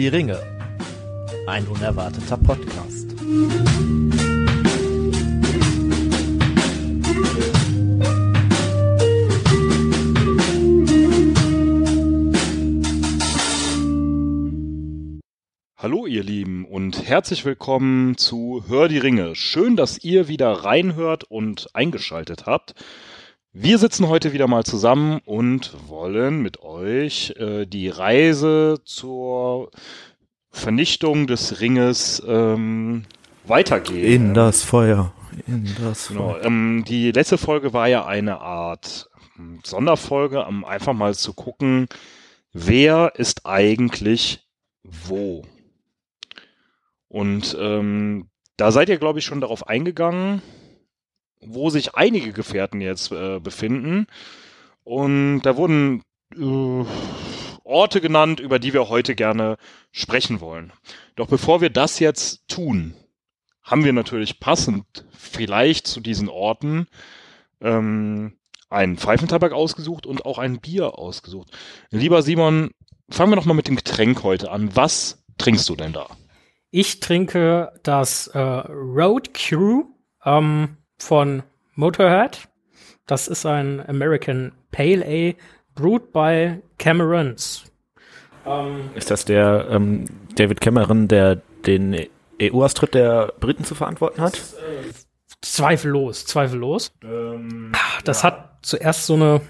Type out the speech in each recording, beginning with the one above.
Die Ringe. Ein unerwarteter Podcast. Hallo ihr Lieben und herzlich willkommen zu Hör die Ringe. Schön, dass ihr wieder reinhört und eingeschaltet habt. Wir sitzen heute wieder mal zusammen und wollen mit euch äh, die Reise zur Vernichtung des Ringes ähm, weitergehen. In das Feuer. In das Genau, Feuer. ähm, die letzte Folge war ja eine Art ähm, Sonderfolge, um einfach mal zu gucken, wer ist eigentlich wo. Und ähm, da seid ihr, glaube ich, schon darauf eingegangen, wo sich einige Gefährten jetzt äh, befinden. Und da wurden äh, Orte genannt, über die wir heute gerne sprechen wollen. Doch bevor wir das jetzt tun, haben wir natürlich passend vielleicht zu diesen Orten ähm, einen Pfeifentabak ausgesucht und auch ein Bier ausgesucht. Lieber Simon, fangen wir doch mal mit dem Getränk heute an. Was trinkst du denn da? Ich trinke das äh, Road Crew ähm, von Motorhead. Das ist ein American Pale Ale brewed by Camerons. Ähm, Ist das der ähm, David Cameron, der den EU-Austritt der Briten zu verantworten hat? zweifellos, zweifellos. Ähm, Das hat zuerst so eine,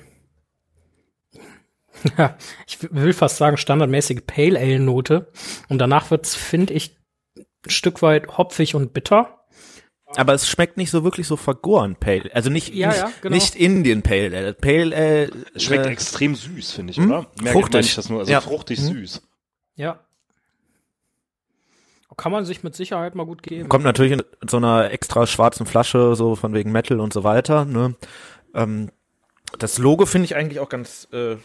ja, ich will fast sagen standardmäßige Pale Ale Note und danach wird's, finde ich, ein Stück weit hopfig und bitter. Aber es schmeckt nicht so wirklich so vergoren Pale, also nicht Ja, nicht, ja, genau. nicht Indian Pale Ale. Pale Ale es schmeckt äh, extrem süß, finde ich, hm? oder? Mehr Fruchtig. meine ich das nur, also Ja. fruchtig Hm. süß. Ja. Kann man sich mit Sicherheit mal gut geben. kommt natürlich in so einer extra schwarzen Flasche, so von wegen Metal und so weiter. Ne? Ähm, das Logo finde ich eigentlich auch ganz äh,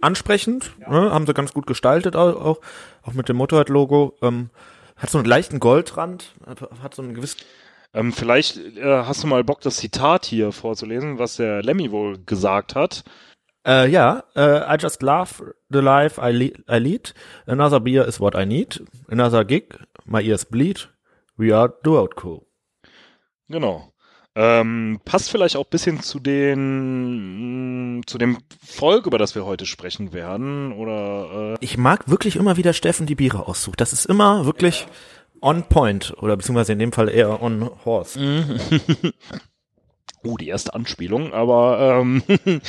ansprechend. Ne? Haben sie ganz gut gestaltet auch, auch, auch mit dem Motorrad-Logo. Ähm, hat so einen leichten Goldrand, hat, so einen gewissen Ähm, vielleicht äh, hast du mal Bock, das Zitat hier vorzulesen, was der Lemmy wohl gesagt hat. Äh, ja, äh, I just love the life I, le I lead. Another beer is what I need. Another gig, my ears bleed. We are the road crew. Genau. Ähm, passt vielleicht auch ein bisschen zu den mh, zu dem Volk, über das wir heute sprechen werden, oder äh, Ich mag wirklich immer wieder Steffen die Biere aussucht. Das ist immer wirklich on point oder beziehungsweise in dem Fall eher on horse. Oh, die erste Anspielung, aber ähm,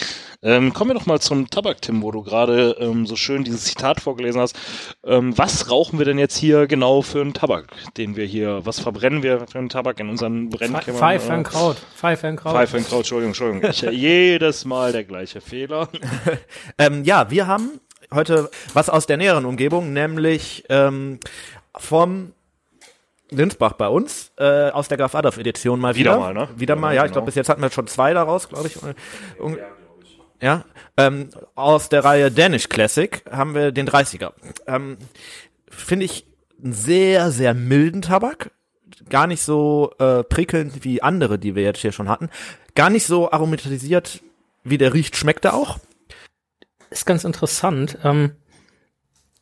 ähm, kommen wir doch mal zum Tabak, Tim, wo du gerade ähm, so schön dieses Zitat vorgelesen hast. Ähm, was rauchen wir denn jetzt hier genau für einen Tabak, den wir hier, was verbrennen wir für einen Tabak in unseren Brennkämmern? Pfeife äh, und Kraut. Pfeife und Kraut. Pfeife und Kraut, Entschuldigung, Entschuldigung. Ich, jedes Mal der gleiche Fehler. Ähm, ja, wir haben heute was aus der näheren Umgebung, nämlich ähm, vom Linsbach bei uns, äh, aus der Graf Adolf Edition mal wieder. Wieder mal, ne? Wieder mal, ja, ich Genau. glaube, bis jetzt hatten wir schon zwei daraus, glaube ich. Un- Ja, ähm, aus der Reihe Danish Classic haben wir den 30er. Ähm, Finde ich einen sehr, sehr milden Tabak. Gar nicht so äh, prickelnd wie andere, die wir jetzt hier schon hatten. Gar nicht so aromatisiert, wie der riecht, schmeckt er auch. ist ganz interessant. Ähm,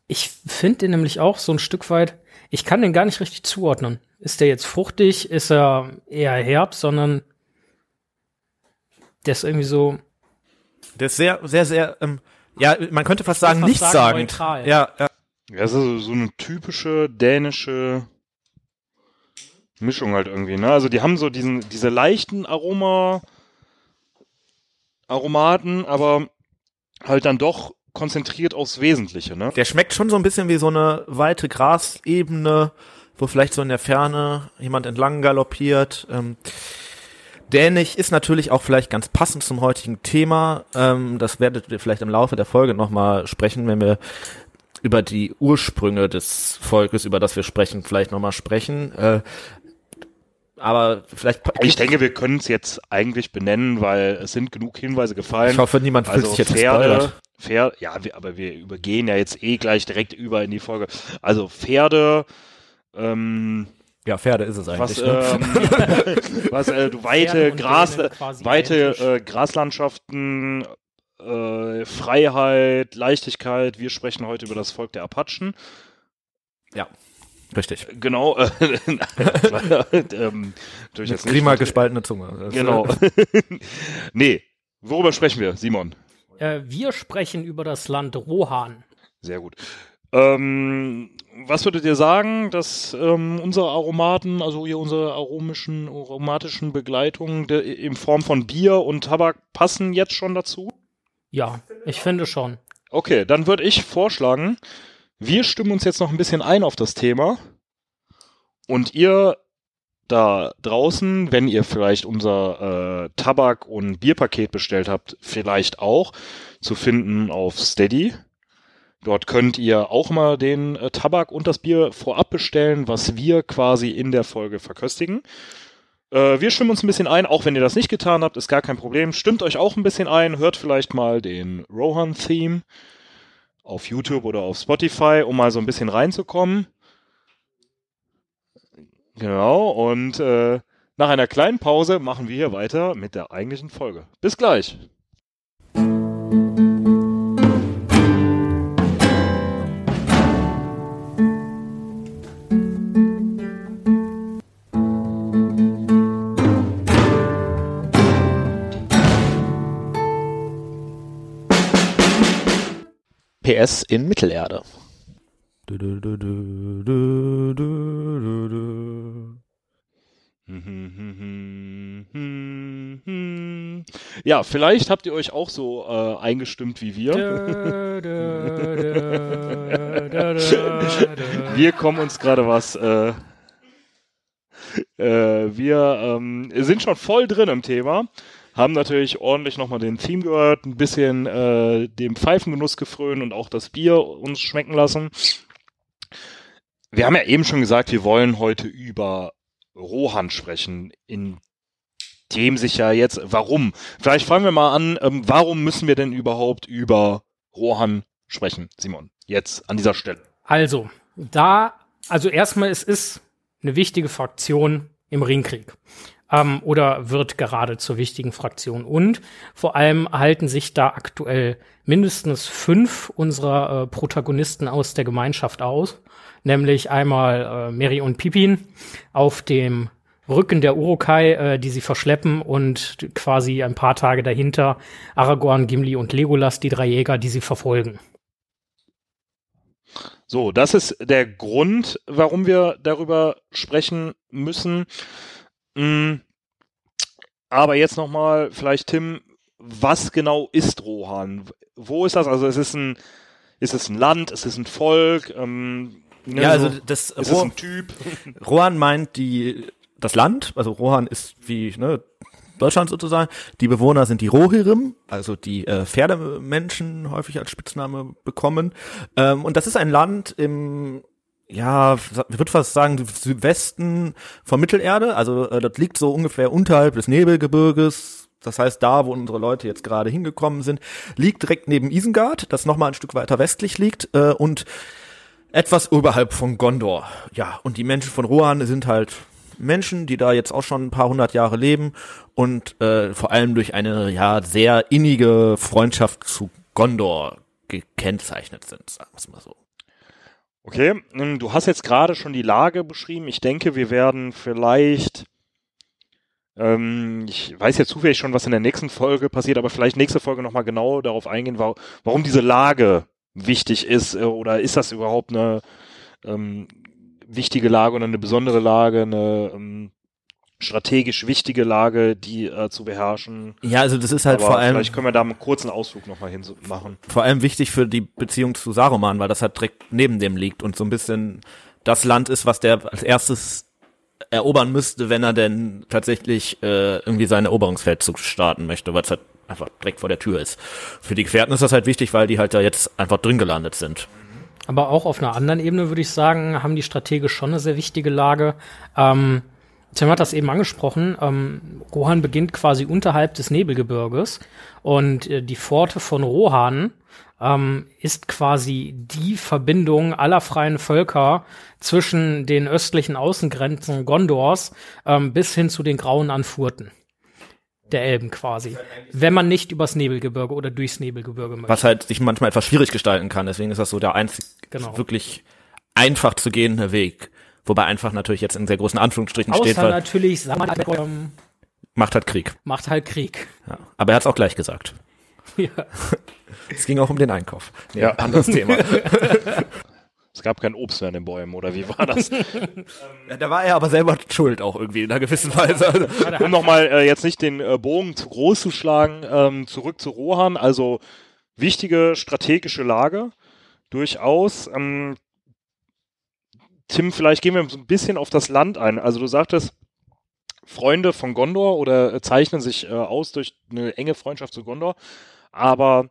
ich finde den nämlich auch so ein Stück weit, ich kann den gar nicht richtig zuordnen. Ist der jetzt fruchtig? Ist er eher herb? Sondern der ist irgendwie so, Der ist sehr, sehr, sehr, ähm, ja, man könnte fast sagen, fast nichts sagen, neutral. Ja, ja. Ja, es ist so, so eine typische dänische Mischung halt irgendwie, ne? Also die haben so diesen, diese leichten Aroma, Aromaten, aber halt dann doch konzentriert aufs Wesentliche, ne? Der schmeckt schon so ein bisschen wie so eine weite Grasebene, wo vielleicht so in der Ferne jemand entlang galoppiert. Ähm, Dänisch ist natürlich auch vielleicht ganz passend zum heutigen Thema. Ähm, das werdet ihr vielleicht im Laufe der Folge nochmal sprechen, wenn wir über die Ursprünge des Volkes, über das wir sprechen, vielleicht nochmal sprechen. Äh, aber vielleicht. Ich denke, wir können es jetzt eigentlich benennen, weil es sind genug Hinweise gefallen. ich hoffe, niemand fühlt also sich jetzt Pferde, gespoilert. Pferde, ja, wir, aber wir übergehen ja jetzt eh gleich direkt über in die Folge. Also Pferde, ähm, Ja, Pferde ist es eigentlich. was, ne? ähm, was äh, du weite Gras, weite äh, Graslandschaften, äh, Freiheit, Leichtigkeit. Wir sprechen heute über das Volk der Apachen. Ja, richtig. Genau. Äh, ähm, Prima gespaltene Zunge. Genau. äh, nee, worüber sprechen wir, Simon? Äh, wir sprechen über das Land Rohan. Sehr gut. Ähm, was würdet ihr sagen, dass ähm, unsere Aromaten, also hier unsere aromischen, aromatischen Begleitungen der, in Form von Bier und Tabak passen jetzt schon dazu? Ja, ich finde schon. Okay, dann würde ich vorschlagen, wir stimmen uns jetzt noch ein bisschen ein auf das Thema und ihr da draußen, wenn ihr vielleicht unser äh, Tabak- und Bierpaket bestellt habt, vielleicht auch zu finden auf Steady. Dort könnt ihr auch mal den äh, Tabak und das Bier vorab bestellen, was wir quasi in der Folge verköstigen. Äh, wir stimmen uns ein bisschen ein, auch wenn ihr das nicht getan habt, ist gar kein Problem. Stimmt euch auch ein bisschen ein, hört vielleicht mal den Rohan-Theme auf YouTube oder auf Spotify, um mal so ein bisschen reinzukommen. Genau, und äh, nach einer kleinen Pause machen wir hier weiter mit der eigentlichen Folge. Bis gleich. PS in Mittelerde. Ja, vielleicht habt ihr euch auch so äh, eingestimmt wie wir. Wir kommen uns gerade was. Äh, äh, wir ähm, sind schon voll drin im Thema. Haben natürlich ordentlich nochmal den Theme gehört, ein bisschen äh, dem Pfeifengenuss gefrönt und auch das Bier uns schmecken lassen. Wir haben ja eben schon gesagt, wir wollen heute über Rohan sprechen, in dem sich ja jetzt, warum? Vielleicht fangen wir mal an, ähm, warum müssen wir denn überhaupt über Rohan sprechen, Simon? Jetzt an dieser Stelle. Also, da, also erstmal, es ist eine wichtige Fraktion im Ringkrieg. Ähm, oder wird gerade zur wichtigen Fraktion. Und vor allem halten sich da aktuell mindestens fünf unserer äh, Protagonisten aus der Gemeinschaft aus. Nämlich einmal äh, Mary und Pippin auf dem Rücken der Urukai, äh, die sie verschleppen und quasi ein paar Tage dahinter Aragorn, Gimli und Legolas, die drei Jäger, die sie verfolgen. So, das ist der Grund, warum wir darüber sprechen müssen. Mm, Aber jetzt nochmal, vielleicht Tim, was genau ist Rohan? Wo ist das? Also es ist ein, ist es ein Land, es ist ein Volk, ähm, ne, Ja, so, also das ist es Ro ein Typ? Rohan meint die das Land, also Rohan ist wie ne, Deutschland sozusagen. Die Bewohner sind die Rohirrim, also die äh, Pferdemenschen häufig als Spitzname bekommen. Ähm, und das ist ein Land im ja, ich würde fast sagen, Südwesten von Mittelerde. Also äh, das liegt so ungefähr unterhalb des Nebelgebirges. Das heißt, da, wo unsere Leute jetzt gerade hingekommen sind, liegt direkt neben Isengard, das nochmal ein Stück weiter westlich liegt. Äh, und etwas oberhalb von Gondor. Ja, und die Menschen von Rohan sind halt Menschen, die da jetzt auch schon ein paar hundert Jahre leben und äh, vor allem durch eine ja sehr innige Freundschaft zu Gondor gekennzeichnet sind, sagen wir es mal so. Okay, du hast jetzt gerade schon die Lage beschrieben. Ich denke, wir werden vielleicht, ähm, ich weiß jetzt zufällig schon, was in der nächsten Folge passiert, aber vielleicht nächste Folge nochmal genau darauf eingehen, wa warum diese Lage wichtig ist äh, oder ist das überhaupt eine ähm, wichtige Lage oder eine besondere Lage, eine ähm, strategisch wichtige Lage, die äh, zu beherrschen. Ja, also das ist halt aber vor allem vielleicht können wir da einen kurzen Ausflug nochmal hin machen. vor allem wichtig für die Beziehung zu Saruman, weil das halt direkt neben dem liegt und so ein bisschen das Land ist, was der als erstes erobern müsste, wenn er denn tatsächlich äh, irgendwie seinen Eroberungsfeldzug starten möchte, weil es halt einfach direkt vor der Tür ist. Für die Gefährten ist das halt wichtig, weil die halt da jetzt einfach drin gelandet sind. Aber auch auf einer anderen Ebene würde ich sagen, haben die strategisch schon eine sehr wichtige Lage. Ähm, Tim hat das eben angesprochen. Ähm, Rohan beginnt quasi unterhalb des Nebelgebirges und äh, die Pforte von Rohan ähm, ist quasi die Verbindung aller freien Völker zwischen den östlichen Außengrenzen Gondors ähm, bis hin zu den grauen Anfurten. der Elben quasi. Wenn man nicht übers Nebelgebirge oder durchs Nebelgebirge möchte. Was halt sich manchmal etwas schwierig gestalten kann. Deswegen ist das so der einzig Genau. wirklich einfach zu gehende Weg. Wobei einfach natürlich jetzt in sehr großen Anführungsstrichen steht, Außer weil natürlich, sag mal, ähm, macht halt Krieg. macht halt Krieg. Ja. Aber er hat es auch gleich gesagt. Ja. Es ging auch um den Einkauf. Nee, Ja. Anderes Thema. Es gab kein Obst mehr in den Bäumen, oder wie war das? Ja, da war er aber selber schuld auch irgendwie in einer gewissen Weise. um nochmal äh, jetzt nicht den äh, Bogen zu groß zu schlagen, ähm, zurück zu Rohan, also wichtige strategische Lage, durchaus. Ähm, Tim, vielleicht gehen wir so ein bisschen auf das Land ein. Also du sagtest, Freunde von Gondor oder äh, zeichnen sich äh, aus durch eine enge Freundschaft zu Gondor, aber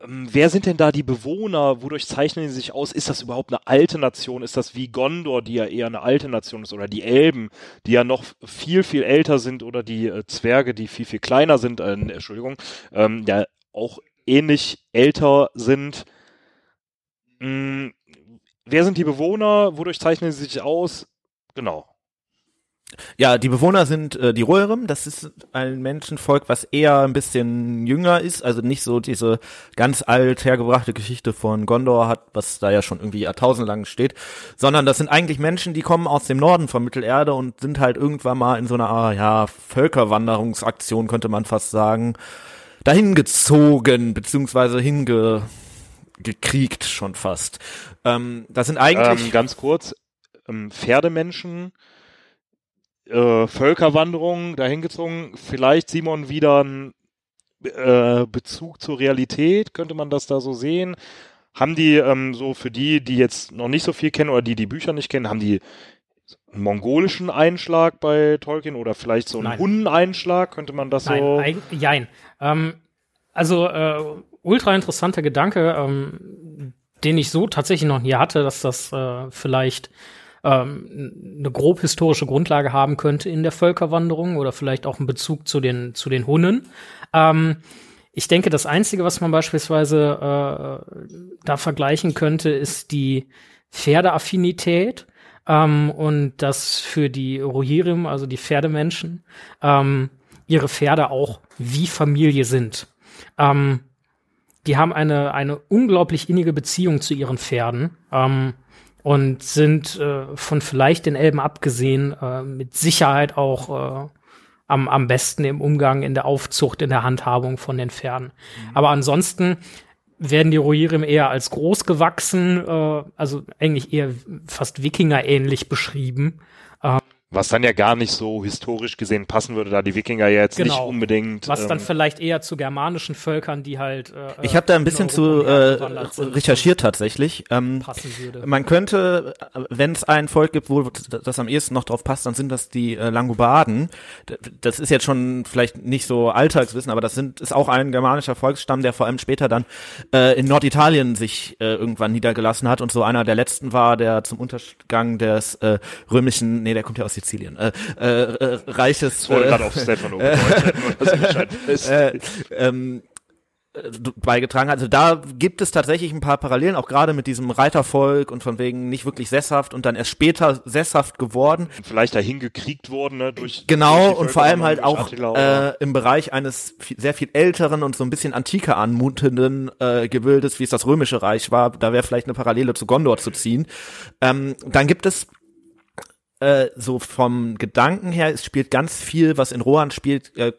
ähm, wer sind denn da die Bewohner? Wodurch zeichnen sie sich aus? Ist das überhaupt eine alte Nation? Ist das wie Gondor, die ja eher eine alte Nation ist? Oder die Elben, die ja noch viel, viel älter sind? Oder die äh, Zwerge, die viel, viel kleiner sind? Äh, Entschuldigung, ähm, ja auch ähnlich älter sind. Mm, wer sind die Bewohner? Wodurch zeichnen sie sich aus? Genau. Ja, die Bewohner sind äh, die Rohirrim. Das ist ein Menschenvolk, was eher ein bisschen jünger ist, also nicht so diese ganz alt hergebrachte Geschichte von Gondor hat, was da ja schon irgendwie jahrtausendlang steht, sondern das sind eigentlich Menschen, die kommen aus dem Norden von Mittelerde und sind halt irgendwann mal in so einer ah, ja, Völkerwanderungsaktion, könnte man fast sagen, dahin gezogen, beziehungsweise hinge gekriegt schon fast. Ähm, das sind eigentlich Ähm, ganz kurz, ähm, Pferdemenschen, äh, Völkerwanderung, dahingezogen, vielleicht Simon wieder ein äh, Bezug zur Realität, könnte man das da so sehen? Haben die ähm, so für die, die jetzt noch nicht so viel kennen oder die die Bücher nicht kennen, haben die einen mongolischen Einschlag bei Tolkien oder vielleicht so einen Nein. Hunnen-Einschlag, könnte man das Nein, so? eig- jein. Ähm, also äh, ultra interessanter Gedanke, ähm, den ich so tatsächlich noch nie hatte, dass das äh, vielleicht ähm, eine grob historische Grundlage haben könnte in der Völkerwanderung oder vielleicht auch einen Bezug zu den zu den Hunnen. Ähm, ich denke, das Einzige, was man beispielsweise äh, da vergleichen könnte, ist die Pferdeaffinität ähm, und dass für die Rohirrim, also die Pferdemenschen, ähm, ihre Pferde auch wie Familie sind. Ähm, die haben eine, eine unglaublich innige Beziehung zu ihren Pferden ähm, und sind äh, von vielleicht den Elben abgesehen äh, mit Sicherheit auch äh, am, am besten im Umgang, in der Aufzucht, in der Handhabung von den Pferden. Aber ansonsten werden die Rohirrim eher als groß gewachsen, äh, also eigentlich eher fast Wikinger-ähnlich beschrieben. Was dann ja gar nicht so historisch gesehen passen würde, da die Wikinger ja jetzt nicht Genau. unbedingt. Was dann ähm, vielleicht eher zu germanischen Völkern, die halt. Äh, Ich habe da ein in bisschen Europa zu äh, recherchiert tatsächlich. Ähm, man könnte, wenn es ein Volk gibt, wo das am ehesten noch drauf passt, dann sind das die äh, Langobarden. Das ist jetzt schon vielleicht nicht so Alltagswissen, aber das sind ist auch ein germanischer Volksstamm, der vor allem später dann äh, in Norditalien sich äh, irgendwann niedergelassen hat und so einer der letzten war, der zum Untergang des äh, römischen, nee, der kommt ja aus Sizilien, äh, äh, äh, Reiches. Ich wollte äh, gerade auf Stefano Bescheid wisst. äh, ähm, äh, beigetragen hat. Also da gibt es tatsächlich ein paar Parallelen, auch gerade mit diesem Reitervolk und von wegen nicht wirklich sesshaft und dann erst später sesshaft geworden. vielleicht dahin gekriegt worden, ne, durch Genau, durch und vor allem halt auch Attila äh, im Bereich eines sehr viel älteren und so ein bisschen antiker anmutenden äh, Gebildes, wie es das Römische Reich war. Da wäre vielleicht eine Parallele zu Gondor zu ziehen. Ähm, dann gibt es äh, so vom Gedanken her, es spielt ganz viel, was in Rohan spielt, äh,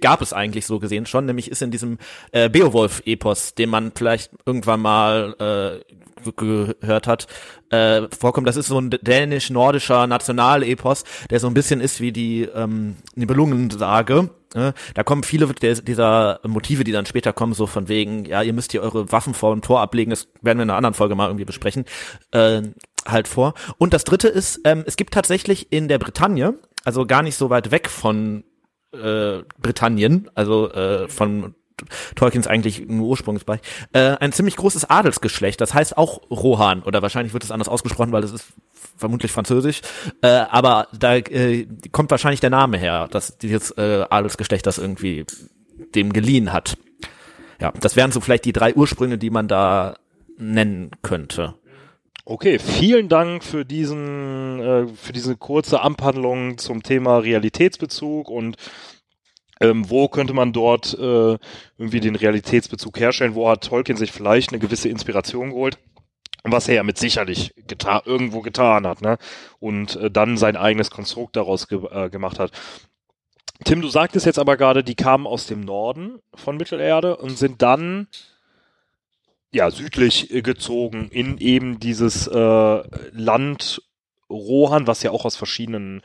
gab es eigentlich so gesehen schon, nämlich ist in diesem äh, Beowulf-Epos, den man vielleicht irgendwann mal äh, ge- gehört hat, äh, vorkommt. Das ist so ein dänisch-nordischer Nationalepos, der so ein bisschen ist wie die ähm, Nibelungensage. Ne? Da kommen viele dieser Motive, die dann später kommen, so von wegen, ja, ihr müsst hier eure Waffen vor dem Tor ablegen, das werden wir in einer anderen Folge mal irgendwie besprechen, äh, halt vor. Und das dritte ist, ähm, es gibt tatsächlich in der Bretagne, also gar nicht so weit weg von äh, Britannien, also äh, von Tolkiens eigentlich Ursprungsbereich, äh, ein ziemlich großes Adelsgeschlecht, das heißt auch Rohan, oder wahrscheinlich wird es anders ausgesprochen, weil das ist vermutlich französisch, äh, aber da äh, kommt wahrscheinlich der Name her, dass dieses äh, Adelsgeschlecht das irgendwie dem geliehen hat. Ja, das wären so vielleicht die drei Ursprünge, die man da nennen könnte. Okay, vielen Dank für diesen, äh, für diese kurze Abhandlung zum Thema Realitätsbezug und Ähm, wo könnte man dort äh, irgendwie den Realitätsbezug herstellen? Wo hat Tolkien sich vielleicht eine gewisse Inspiration geholt? Was er ja mit sicherlich geta irgendwo getan hat, ne? Und äh, dann sein eigenes Konstrukt daraus ge äh, gemacht hat. Tim, du sagtest jetzt aber gerade, die kamen aus dem Norden von Mittelerde und sind dann ja südlich äh, gezogen in eben dieses äh, Land Rohan, was ja auch aus verschiedenen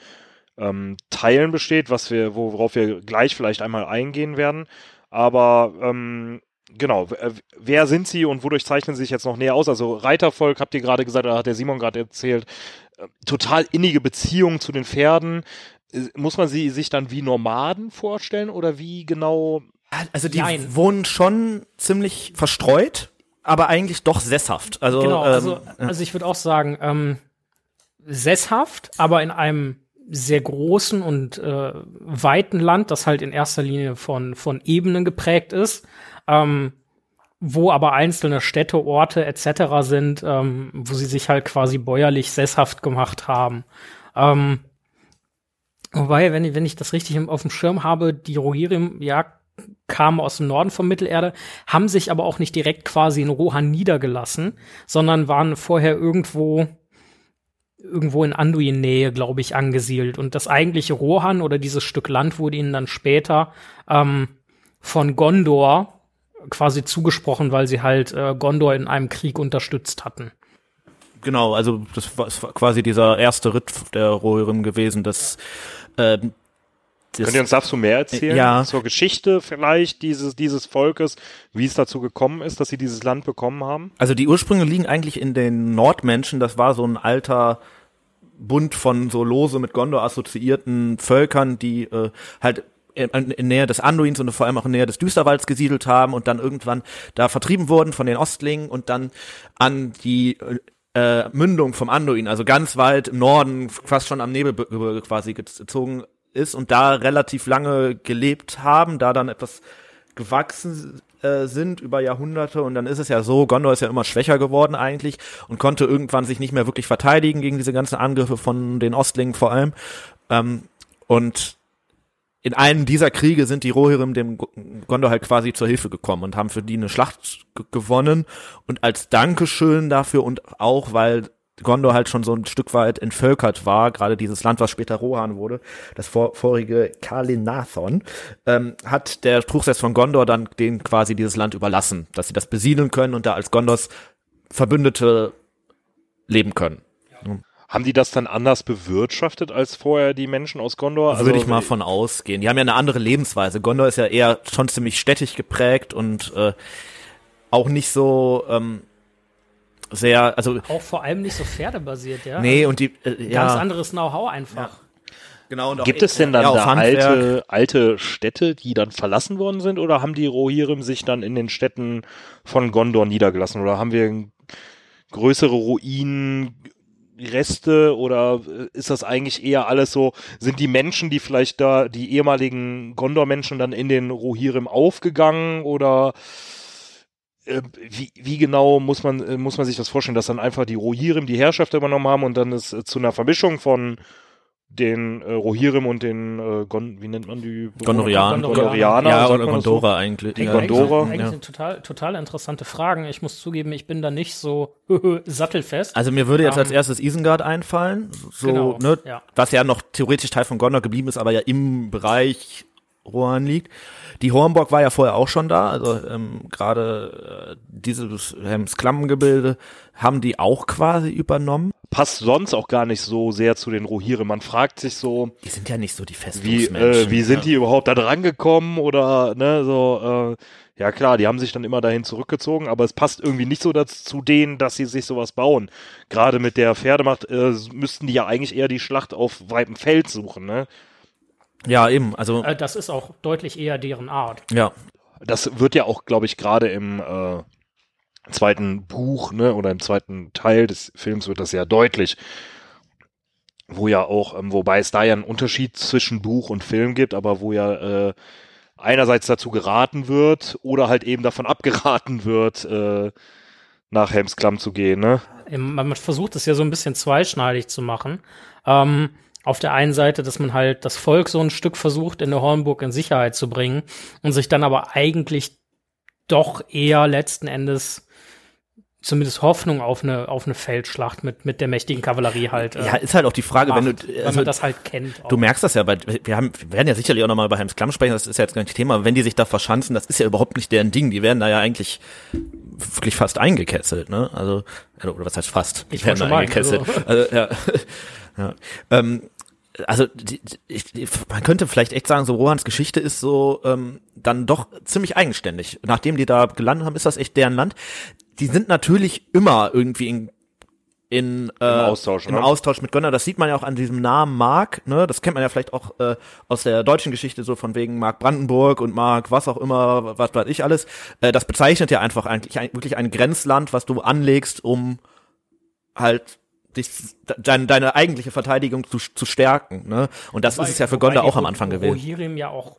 ähm, Teilen besteht, was wir, worauf wir gleich vielleicht einmal eingehen werden. Aber ähm, genau, äh, wer sind sie und wodurch zeichnen sie sich jetzt noch näher aus? Also Reitervolk, habt ihr gerade gesagt, da hat der Simon gerade erzählt, äh, total innige Beziehungen zu den Pferden. Äh, muss man sie sich dann wie Nomaden vorstellen oder wie genau? Also die Nein. wohnen schon ziemlich verstreut, aber eigentlich doch sesshaft. Also, genau, also, ähm, also ich würde auch sagen, ähm, sesshaft, aber in einem sehr großen und äh, weiten Land, das halt in erster Linie von, von Ebenen geprägt ist, ähm, wo aber einzelne Städte, Orte etc. sind, ähm, wo sie sich halt quasi bäuerlich sesshaft gemacht haben. Ähm, wobei, wenn ich, wenn ich das richtig auf dem Schirm habe, die Rohirrim, ja, kamen aus dem Norden von Mittelerde, haben sich aber auch nicht direkt quasi in Rohan niedergelassen, sondern waren vorher irgendwo irgendwo in Anduin-Nähe, glaube ich, angesiedelt. Und das eigentliche Rohan oder dieses Stück Land wurde ihnen dann später ähm, von Gondor quasi zugesprochen, weil sie halt äh, Gondor in einem Krieg unterstützt hatten. Genau, also das war quasi dieser erste Ritt der Rohirrim gewesen, dass äh, Könnt ihr uns dazu mehr erzählen? Ja. Zur Geschichte vielleicht dieses, dieses Volkes, wie es dazu gekommen ist, dass sie dieses Land bekommen haben? Also die Ursprünge liegen eigentlich in den Nordmenschen. Das war so ein alter Bund von so lose mit Gondor assoziierten Völkern, die äh, halt in, in Nähe des Anduins und vor allem auch in Nähe des Düsterwalds gesiedelt haben und dann irgendwann da vertrieben wurden von den Ostlingen und dann an die äh, Mündung vom Anduin, also ganz weit im Norden, fast schon am Nebelgebirge quasi gezogen ist und da relativ lange gelebt haben, da dann etwas gewachsen äh, sind über Jahrhunderte und dann ist es ja so, Gondor ist ja immer schwächer geworden eigentlich und konnte irgendwann sich nicht mehr wirklich verteidigen gegen diese ganzen Angriffe von den Ostlingen vor allem. Ähm, und in einem dieser Kriege sind die Rohirrim dem Gondor halt quasi zur Hilfe gekommen und haben für die eine Schlacht gewonnen und als Dankeschön dafür und auch weil Gondor halt schon so ein Stück weit entvölkert war, gerade dieses Land, was später Rohan wurde, das vor, vorige Kalinathon, ähm, hat der Truchsess von Gondor dann denen quasi dieses Land überlassen, dass sie das besiedeln können und da als Gondors Verbündete leben können. Ja. Haben die das dann anders bewirtschaftet als vorher die Menschen aus Gondor? Also, Würde ich mal von ausgehen. Die haben ja eine andere Lebensweise. Gondor ist ja eher schon ziemlich städtisch geprägt und äh, auch nicht so ähm, sehr, also auch vor allem nicht so pferdebasiert, ja. Nee, und die äh, ja. ganz anderes Know-how einfach. Ja. Genau, und Gibt es denn dann ja, da alte, alte Städte, die dann verlassen worden sind, oder haben die Rohirrim sich dann in den Städten von Gondor niedergelassen? Oder haben wir größere Ruinen, Reste oder äh, ist das eigentlich eher alles so, sind die Menschen, die vielleicht da, die ehemaligen Gondor-Menschen dann in den Rohirrim aufgegangen oder äh, wie, wie genau muss man, äh, muss man sich das vorstellen, dass dann einfach die Rohirrim die Herrschaft übernommen haben und dann ist äh, zu einer Vermischung von den äh, Rohirrim und den äh, Gon, wie nennt man die? Gondorianer, Gondorianer ja, oder Gondora so? eigentlich. Die ja, Gondora. eigentlich, eigentlich ja. total total interessante Fragen. Ich muss zugeben ich bin da nicht so sattelfest. Also mir würde jetzt um, als ähm, erstes Isengard einfallen. So genau, ne? ja. was ja noch theoretisch Teil von Gondor geblieben ist aber ja im Bereich Rohan liegt die Hornburg war ja vorher auch schon da, also ähm, gerade äh, dieses Hems Klammengebilde haben die auch quasi übernommen. Passt sonst auch gar nicht so sehr zu den Rohirrim. Man fragt sich so, die sind ja nicht so die Wie, äh, wie sind ja. die überhaupt da dran gekommen oder ne so äh, ja klar, die haben sich dann immer dahin zurückgezogen, aber es passt irgendwie nicht so dazu zu denen, dass sie sich sowas bauen. Gerade mit der Pferdemacht äh, müssten die ja eigentlich eher die Schlacht auf weiten Feld suchen, ne? Ja, eben. Also äh, das ist auch deutlich eher deren Art. Ja. Das wird ja auch, glaube ich, gerade im äh, zweiten Buch, ne, oder im zweiten Teil des Films wird das ja deutlich, wo ja auch, ähm, wobei es da ja einen Unterschied zwischen Buch und Film gibt, aber wo ja äh, einerseits dazu geraten wird oder halt eben davon abgeraten wird, äh, nach Helmsklamm zu gehen, ne? Man versucht es ja so ein bisschen zweischneidig zu machen. Ähm, Auf der einen Seite, dass man halt das Volk so ein Stück versucht, in der Hornburg in Sicherheit zu bringen und sich dann aber eigentlich doch eher letzten Endes zumindest Hoffnung auf eine auf eine Feldschlacht mit mit der mächtigen Kavallerie halt. Äh, ja, ist halt auch die Frage, macht, wenn du also, wenn man das halt kennt. Auch. Du merkst das ja, weil wir haben wir werden ja sicherlich auch nochmal bei Helms Klamm sprechen, das ist ja jetzt gar nicht Thema, wenn die sich da verschanzen, das ist ja überhaupt nicht deren Ding, die werden da ja eigentlich wirklich fast eingekesselt, ne? Also oder was heißt fast? Die ich werden da eingekesselt. Also. also, ja. ja. Ähm, also die, ich, man könnte vielleicht echt sagen, so Rohans Geschichte ist so ähm, dann doch ziemlich eigenständig. Nachdem die da gelandet haben, ist das echt deren Land die sind natürlich immer irgendwie in in äh, Im Austausch, im ne? Austausch mit Gönner. Das sieht man ja auch an diesem Namen Mark. Ne? Das kennt man ja vielleicht auch äh, aus der deutschen Geschichte so von wegen Mark Brandenburg und Mark was auch immer, was weiß ich alles. Äh, das bezeichnet ja einfach eigentlich ein, wirklich ein Grenzland, was du anlegst, um halt dich, deine, deine eigentliche Verteidigung zu, zu stärken. Ne? Und das wobei, ist es ja für Gonda auch am Anfang gewesen. Rohirrim ja auch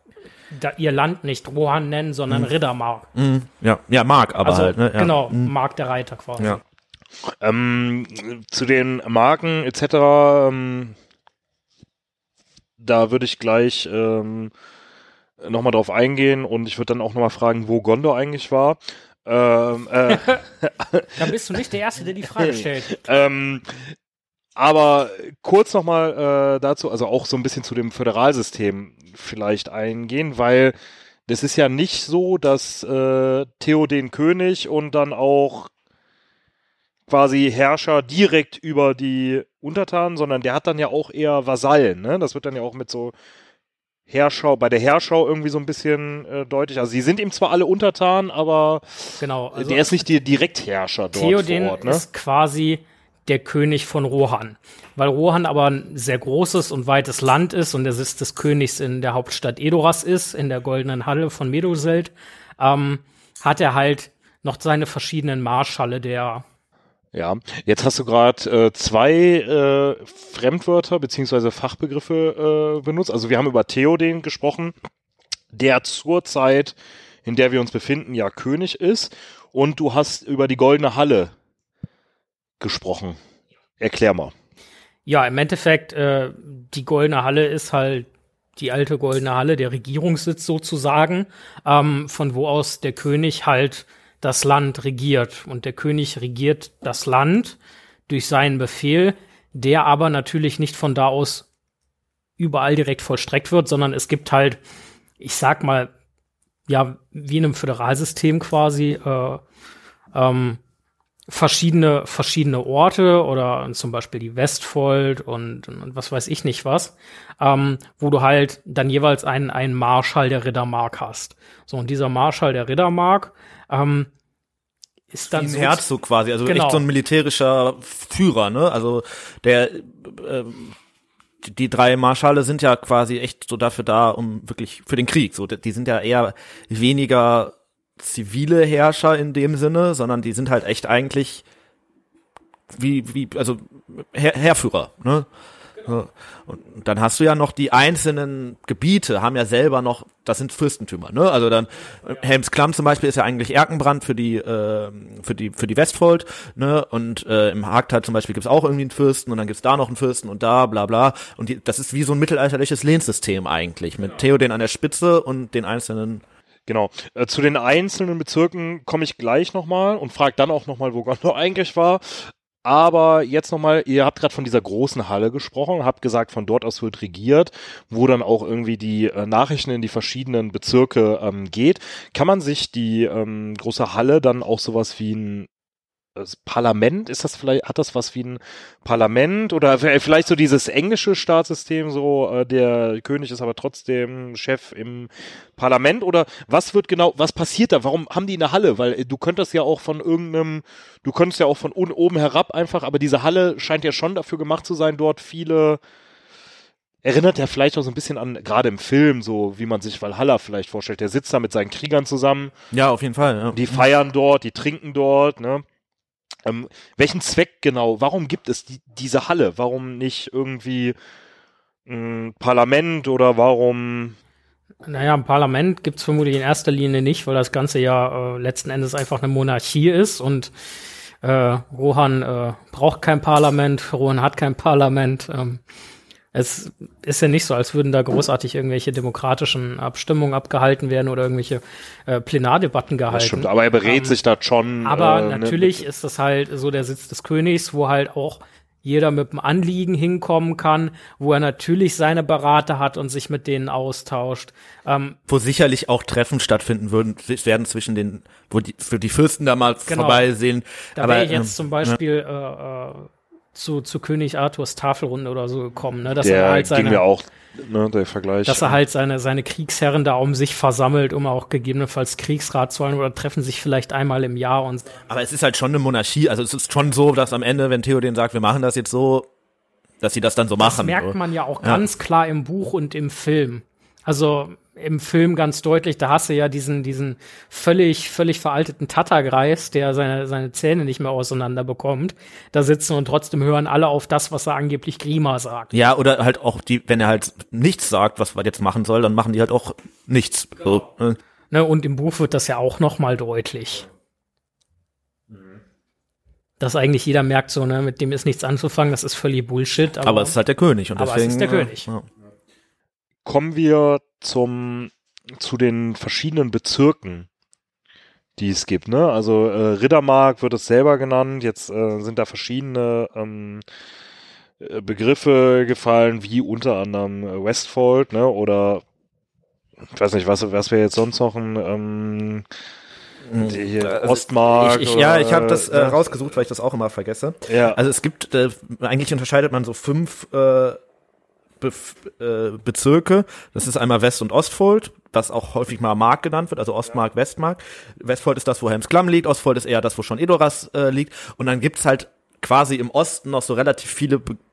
da ihr Land nicht Rohan nennen, sondern mhm. Riddermark. Mhm. Ja, ja, Mark, aber also, halt, ne? Ja. Genau, mhm. Mark der Reiter quasi. Ja. Ähm, zu den Marken etc. Ähm, da würde ich gleich ähm, nochmal drauf eingehen und ich würde dann auch nochmal fragen, wo Gondor eigentlich war. Ähm, äh, dann bist du nicht der Erste, der die Frage stellt. ähm, aber kurz nochmal äh, dazu, also auch so ein bisschen zu dem Föderalsystem vielleicht eingehen, weil das ist ja nicht so, dass äh, Theo den König und dann auch quasi Herrscher direkt über die Untertanen, sondern der hat dann ja auch eher Vasallen, ne? Das wird dann ja auch mit so Herrschau, bei der Herrschau irgendwie so ein bisschen äh, deutlich. Also sie sind ihm zwar alle untertan, aber genau, also der ist nicht der Direktherrscher dort Theoden vor Ort. Ne? ist quasi der König von Rohan. Weil Rohan aber ein sehr großes und weites Land ist und der Sitz des Königs in der Hauptstadt Edoras ist, in der Goldenen Halle von Medoselt, ähm, hat er halt noch seine verschiedenen Marschalle der ja, jetzt hast du gerade äh, zwei äh, Fremdwörter beziehungsweise Fachbegriffe äh, benutzt. Also wir haben über Theoden gesprochen, der zur Zeit, in der wir uns befinden, ja König ist. Und du hast über die Goldene Halle gesprochen. Erklär mal. Ja, im Endeffekt, äh, die Goldene Halle ist halt die alte Goldene Halle, der Regierungssitz sozusagen, ähm, von wo aus der König halt das Land regiert. Und der König regiert das Land durch seinen Befehl, der aber natürlich nicht von da aus überall direkt vollstreckt wird, sondern es gibt halt, ich sag mal, ja, wie in einem Föderalsystem quasi, äh, ähm, verschiedene, verschiedene Orte oder zum Beispiel die Westfold und, und was weiß ich nicht was, ähm, wo du halt dann jeweils einen, einen Marschall der Riddermark hast. So, und dieser Marschall der Riddermark, ähm, ist dann Wie ein so Herzog quasi, also genau. echt so ein militärischer Führer, ne? Also der äh, die drei Marschale sind ja quasi echt so dafür da, um wirklich für den Krieg. So, die sind ja eher weniger zivile Herrscher in dem Sinne, sondern die sind halt echt eigentlich wie, wie, also Herr, Herrführer, ne? Genau. Und dann hast du ja noch die einzelnen Gebiete, haben ja selber noch, das sind Fürstentümer, ne? Also dann ja. Helms Klamm zum Beispiel ist ja eigentlich Erkenbrand für die äh, für die für die Westfold, ne? Und äh, im Hagtal zum Beispiel gibt's auch irgendwie einen Fürsten und dann gibt's da noch einen Fürsten und da bla bla. Und die, das ist wie so ein mittelalterliches Lehnsystem eigentlich mit ja. Theoden an der Spitze und den einzelnen Genau. Äh, zu den einzelnen Bezirken komme ich gleich nochmal und frage dann auch nochmal, wo Gondor eigentlich war. Aber jetzt nochmal, ihr habt gerade von dieser großen Halle gesprochen, habt gesagt, von dort aus wird regiert, wo dann auch irgendwie die äh, Nachrichten in die verschiedenen Bezirke ähm, geht. Kann man sich die ähm, große Halle dann auch sowas wie ein das Parlament, ist das vielleicht, hat das was wie ein Parlament oder vielleicht so dieses englische Staatssystem, so äh, der König ist aber trotzdem Chef im Parlament oder was wird genau, was passiert da? Warum haben die eine Halle? Weil äh, du könntest ja auch von irgendeinem, du könntest ja auch von oben herab einfach, aber diese Halle scheint ja schon dafür gemacht zu sein, dort viele erinnert ja vielleicht auch so ein bisschen an, gerade im Film, so wie man sich Valhalla vielleicht vorstellt. Der sitzt da mit seinen Kriegern zusammen. Ja, auf jeden Fall. Ja. Die feiern dort, die trinken dort, ne? Ähm, welchen Zweck genau? Warum gibt es die, diese Halle? Warum nicht irgendwie ein Parlament oder warum? Naja, ein Parlament gibt es vermutlich in erster Linie nicht, weil das Ganze ja äh, letzten Endes einfach eine Monarchie ist und äh, Rohan äh, braucht kein Parlament, Rohan hat kein Parlament. Ähm, Es ist ja nicht so, als würden da großartig irgendwelche demokratischen Abstimmungen abgehalten werden oder irgendwelche äh, Plenardebatten gehalten. Das stimmt, aber er berät Ähm, sich da schon. Aber äh, ne, natürlich ist das halt so der Sitz des Königs, wo halt auch jeder mit einem Anliegen hinkommen kann, wo er natürlich seine Berater hat und sich mit denen austauscht. Ähm, Wo sicherlich auch Treffen stattfinden würden, werden zwischen den, wo die, für die Fürsten da mal Genau. vorbeisehen. da Aber, wäre ich ähm, jetzt zum Beispiel äh, äh, zu, zu König Arthurs Tafelrunde oder so gekommen, ne? dass der er halt ging seine, mir auch, ne, der Vergleich. dass er halt seine, seine Kriegsherren da um sich versammelt, um auch gegebenenfalls Kriegsrat zu halten oder treffen sich vielleicht einmal im Jahr und Aber es ist halt schon eine Monarchie. Also es ist schon so, dass am Ende, wenn Theoden sagt, wir machen das jetzt so, dass sie das dann so Das machen. merkt man ja auch Ja. ganz klar im Buch und im Film. Also im Film ganz deutlich, da hast du ja diesen, diesen völlig, völlig veralteten Tattergreis, der seine, seine Zähne nicht mehr auseinander bekommt, da sitzen und trotzdem hören alle auf das, was er angeblich Grima sagt. Ja, oder halt auch die, wenn er halt nichts sagt, was man jetzt machen soll, dann machen die halt auch nichts. So, ne? Ne, und im Buch wird das ja auch noch mal deutlich. Dass eigentlich jeder merkt, so, ne, mit dem ist nichts anzufangen, das ist völlig Bullshit. Aber, aber es ist halt der König und Aber es deswegen. ist der äh, König. Ja. Kommen wir zum, zu den verschiedenen Bezirken, die es gibt. Ne? Also äh, Riddermark wird es selber genannt. Jetzt äh, sind da verschiedene ähm, äh, Begriffe gefallen, wie unter anderem äh, Westfold, ne? Oder ich weiß nicht, was, was wäre jetzt sonst noch ein ähm, die hier Also, Ostmark? Ich, ich, ja, ich habe das äh, ne? rausgesucht, weil ich das auch immer vergesse. Ja, Also es gibt, äh, eigentlich unterscheidet man so fünf äh, Bef äh, Bezirke. Das ist einmal West- und Ostfold, was auch häufig mal Mark genannt wird, also Ostmark, Westmark. Westfold ist das, wo Helmsklamm liegt, Ostfold ist eher das, wo schon Edoras äh, liegt. Und dann gibt's halt quasi im Osten noch so relativ viele Be das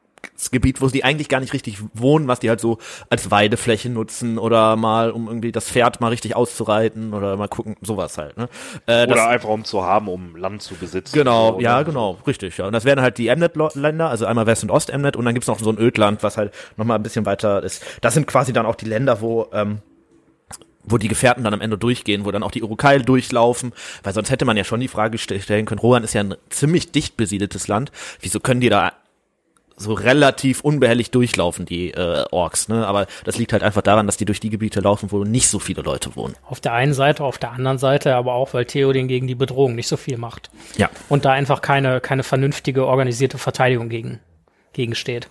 Gebiet, wo sie eigentlich gar nicht richtig wohnen, was die halt so als Weidefläche nutzen oder mal, um irgendwie das Pferd mal richtig auszureiten oder mal gucken, sowas halt. Ne? Äh, das- oder einfach um zu haben, um Land zu besitzen. Genau, So, ja, ne? genau, richtig, ja. Und das wären halt die Mnet-Länder, also einmal West- und Ost-Mnet und dann gibt's noch so ein Ödland, was halt nochmal ein bisschen weiter ist. Das sind quasi dann auch die Länder, wo, ähm, wo die Gefährten dann am Ende durchgehen, wo dann auch die Urukai durchlaufen, weil sonst hätte man ja schon die Frage ste- stellen können, Rohan ist ja ein ziemlich dicht besiedeltes Land, wieso können die da so relativ unbehelligt durchlaufen, die äh, Orks, ne? Aber das liegt halt einfach daran, dass die durch die Gebiete laufen, wo nicht so viele Leute wohnen. Auf der einen Seite, auf der anderen Seite aber auch, weil Theoden gegen die Bedrohung nicht so viel macht. Ja. Und da einfach keine, keine vernünftige, organisierte Verteidigung gegen, gegen steht.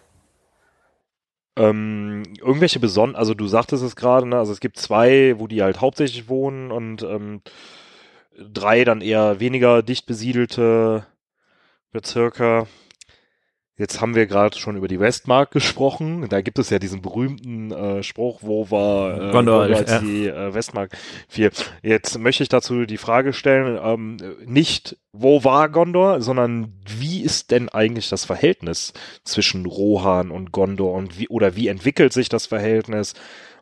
Ähm, irgendwelche besonderen, also du sagtest es gerade, ne? also es gibt zwei, wo die halt hauptsächlich wohnen und ähm, drei dann eher weniger dicht besiedelte Bezirke. Jetzt haben wir gerade schon über die Westmark gesprochen. Da gibt es ja diesen berühmten äh, Spruch, wo war äh, Gondor, als ja. die äh, Westmark 4. Jetzt möchte ich dazu die Frage stellen, ähm, nicht wo war Gondor, sondern wie ist denn eigentlich das Verhältnis zwischen Rohan und Gondor und wie oder wie entwickelt sich das Verhältnis?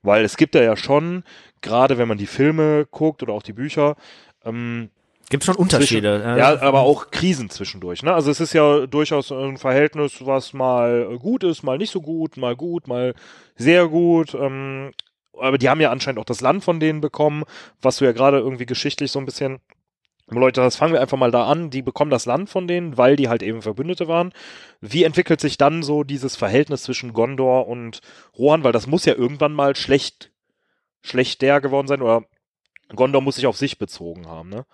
Weil es gibt da ja schon, gerade wenn man die Filme guckt oder auch die Bücher, ähm, Gibt's schon Unterschiede? zwischen, ja, aber auch Krisen zwischendurch. Ne? Also es ist ja durchaus ein Verhältnis, was mal gut ist, mal nicht so gut, mal gut, mal sehr gut. Ähm, aber die haben ja anscheinend auch das Land von denen bekommen, was du ja gerade irgendwie geschichtlich so ein bisschen Leute, das fangen wir einfach mal da an. Die bekommen das Land von denen, weil die halt eben Verbündete waren. Wie entwickelt sich dann so dieses Verhältnis zwischen Gondor und Rohan? Weil das muss ja irgendwann mal schlecht, schlechter geworden sein oder Gondor muss sich auf sich bezogen haben, ne?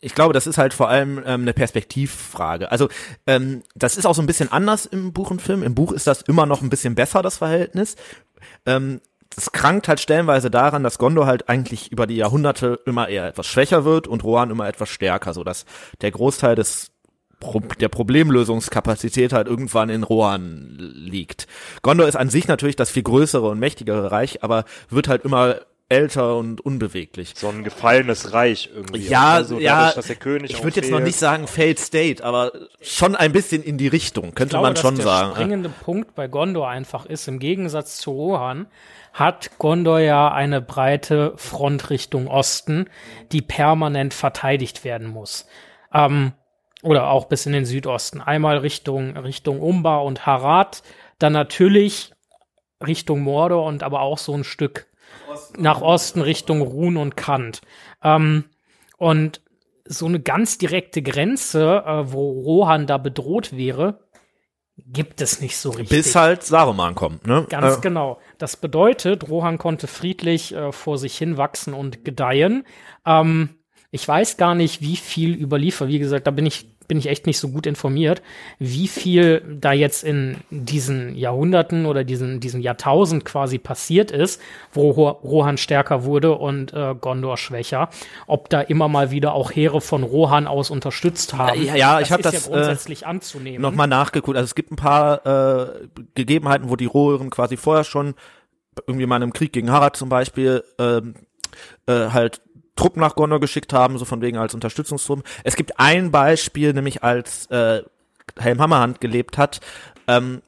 Ich glaube, das ist halt vor allem ähm, eine Perspektivfrage. Also ähm, das ist auch so ein bisschen anders im Buch und Film. Im Buch ist das immer noch ein bisschen besser, das Verhältnis. Ähm, das krankt halt stellenweise daran, dass Gondor halt eigentlich über die Jahrhunderte immer eher etwas schwächer wird und Rohan immer etwas stärker, so dass der Großteil des der Problemlösungskapazität halt irgendwann in Rohan liegt. Gondor ist an sich natürlich das viel größere und mächtigere Reich, aber wird halt immer älter und unbeweglich. so ein gefallenes Reich irgendwie. Ja, also ja, dadurch, dass der König ich würde jetzt noch nicht sagen Failed State, aber schon ein bisschen in die Richtung, könnte man schon der sagen. springende Punkt bei Gondor einfach ist, im Gegensatz zu Rohan, hat Gondor ja eine breite Front Richtung Osten, die permanent verteidigt werden muss. Ähm, oder auch bis in den Südosten. Einmal Richtung, Richtung Umba und Harad, dann natürlich Richtung Mordor und aber auch so ein Stück nach Osten Richtung Run und Kant. Ähm, und so eine ganz direkte Grenze, äh, wo Rohan da bedroht wäre, gibt es nicht so richtig. Bis halt Saruman kommt, ne? Ganz Äh, genau. Das bedeutet, Rohan konnte friedlich äh, vor sich hin wachsen und gedeihen. Ähm, ich weiß gar nicht, wie viel überliefert. Wie gesagt, da bin ich bin ich echt nicht so gut informiert, wie viel da jetzt in diesen Jahrhunderten oder diesen diesen Jahrtausend quasi passiert ist, wo Rohan stärker wurde und äh, Gondor schwächer. Ob da immer mal wieder auch Heere von Rohan aus unterstützt haben. Ja, ja, ich hab ist das, ja äh, grundsätzlich anzunehmen. nochmal nachgeguckt. Also es gibt ein paar äh, Gegebenheiten, wo die Rohirrim quasi vorher schon irgendwie mal einem Krieg gegen Harad zum Beispiel ähm, äh, halt Truppen nach Gondor geschickt haben, so von wegen als Unterstützungstruppen. Es gibt ein Beispiel, nämlich als äh, Helm Hammerhand gelebt hat, ähm,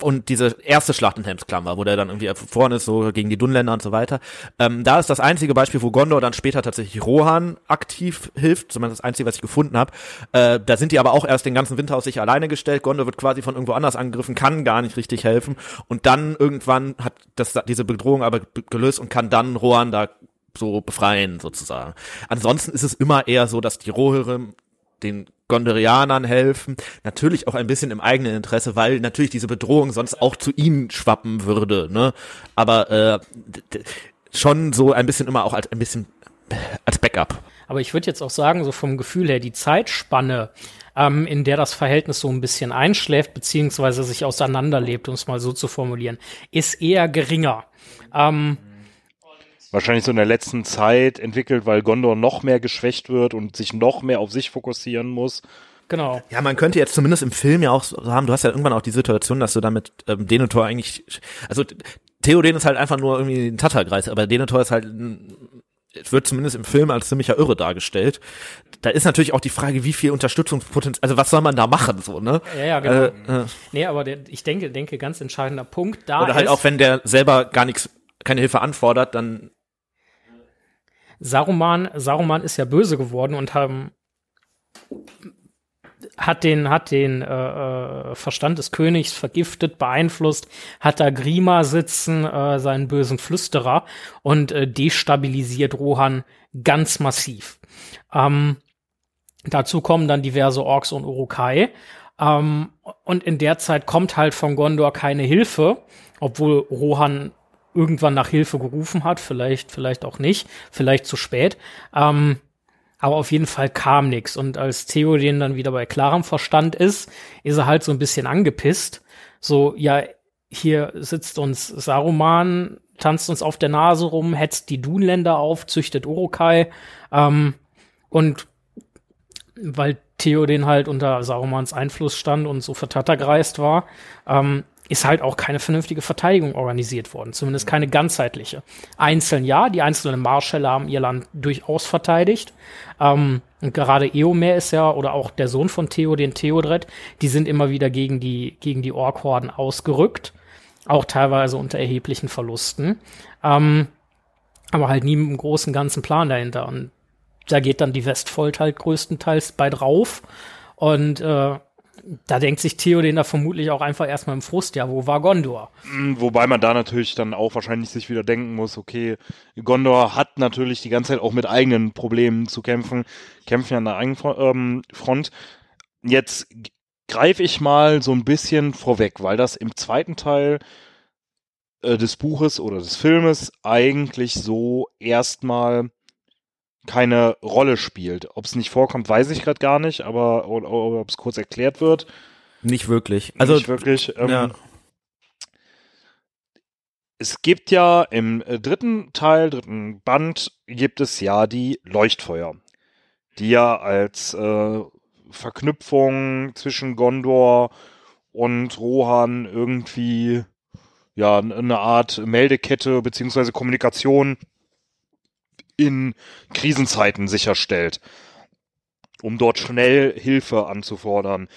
und diese erste Schlacht in Helmsklamm war, wo der dann irgendwie vorne ist, so gegen die Dunländer und so weiter. Ähm, da ist das einzige Beispiel, wo Gondor dann später tatsächlich Rohan aktiv hilft, zumindest das einzige, was ich gefunden habe. Äh, da sind die aber auch erst den ganzen Winter auf sich alleine gestellt. Gondor wird quasi von irgendwo anders angegriffen, kann gar nicht richtig helfen. Und dann irgendwann hat das diese Bedrohung aber gelöst und kann dann Rohan da so befreien, sozusagen. Ansonsten ist es immer eher so, dass die Rohirrim den Gondorianern helfen, natürlich auch ein bisschen im eigenen Interesse, weil natürlich diese Bedrohung sonst auch zu ihnen schwappen würde, ne? Aber äh, schon so ein bisschen immer auch als ein bisschen als Backup. Aber ich würde jetzt auch sagen, so vom Gefühl her, die Zeitspanne, ähm, in der das Verhältnis so ein bisschen einschläft, beziehungsweise sich auseinanderlebt, um es mal so zu formulieren, ist eher geringer. Ähm, Wahrscheinlich so in der letzten Zeit entwickelt, weil Gondor noch mehr geschwächt wird und sich noch mehr auf sich fokussieren muss. genau. Ja, man könnte jetzt zumindest im Film ja auch so haben, du hast ja irgendwann auch die Situation, dass du damit ähm, Denethor eigentlich, also Theoden ist halt einfach nur irgendwie ein Tatterkreis, aber Denethor ist halt wird zumindest im Film als ziemlicher Irre dargestellt. Da ist natürlich auch die Frage, wie viel Unterstützungspotenzial, also was soll man da machen, so, ne? Ja, ja, genau. Äh, äh, Nee, aber der, ich denke, denke, ganz entscheidender Punkt da oder halt ist, auch, wenn der selber gar nichts, keine Hilfe anfordert, dann Saruman, Saruman ist ja böse geworden und haben hat den hat den äh, äh, Verstand des Königs vergiftet, beeinflusst, hat da Grima sitzen, äh, seinen bösen Flüsterer und äh, destabilisiert Rohan ganz massiv. Ähm, dazu kommen dann diverse Orks und Urukai. Ähm, und in der Zeit kommt halt von Gondor keine Hilfe, obwohl Rohan irgendwann nach Hilfe gerufen hat, vielleicht, vielleicht auch nicht, vielleicht zu spät. Ähm, aber auf jeden Fall kam nix. Und als Theoden dann wieder bei klarem Verstand ist, ist er halt so ein bisschen angepisst. So, ja, hier sitzt uns Saruman, tanzt uns auf der Nase rum, hetzt die Dunländer auf, züchtet Urukai. Ähm, und weil Theoden halt unter Sarumans Einfluss stand und so vertattergreist war, ähm, ist halt auch keine vernünftige Verteidigung organisiert worden, zumindest keine ganzheitliche. Einzeln ja, die einzelnen Marschälle haben ihr Land durchaus verteidigt. Ähm, und gerade Eomer ist ja, oder auch der Sohn von Theoden, Theodred, die sind immer wieder gegen die, gegen die Orkhorden ausgerückt. Auch teilweise unter erheblichen Verlusten. Ähm, aber halt nie mit einem großen ganzen Plan dahinter. Und da geht dann die Westfold halt größtenteils bei drauf. Und äh, da denkt sich Theoden da vermutlich auch einfach erstmal im Frust, ja, wo war Gondor? Mm, Wobei man da natürlich dann auch wahrscheinlich sich wieder denken muss, okay, Gondor hat natürlich die ganze Zeit auch mit eigenen Problemen zu kämpfen, kämpfen ja an der eigenen ähm, Front. Jetzt greife ich mal so ein bisschen vorweg, weil das im zweiten Teil äh, des Buches oder des Filmes eigentlich so erstmal keine Rolle spielt. Ob es nicht vorkommt, weiß ich gerade gar nicht, aber ob es kurz erklärt wird. nicht wirklich. Also, nicht wirklich. Ähm, ja. es gibt ja im äh, dritten Teil, dritten Band, gibt es ja die Leuchtfeuer, die ja als äh, Verknüpfung zwischen Gondor und Rohan irgendwie ja eine Art Meldekette beziehungsweise Kommunikation in Krisenzeiten sicherstellt, um dort schnell Hilfe anzufordern.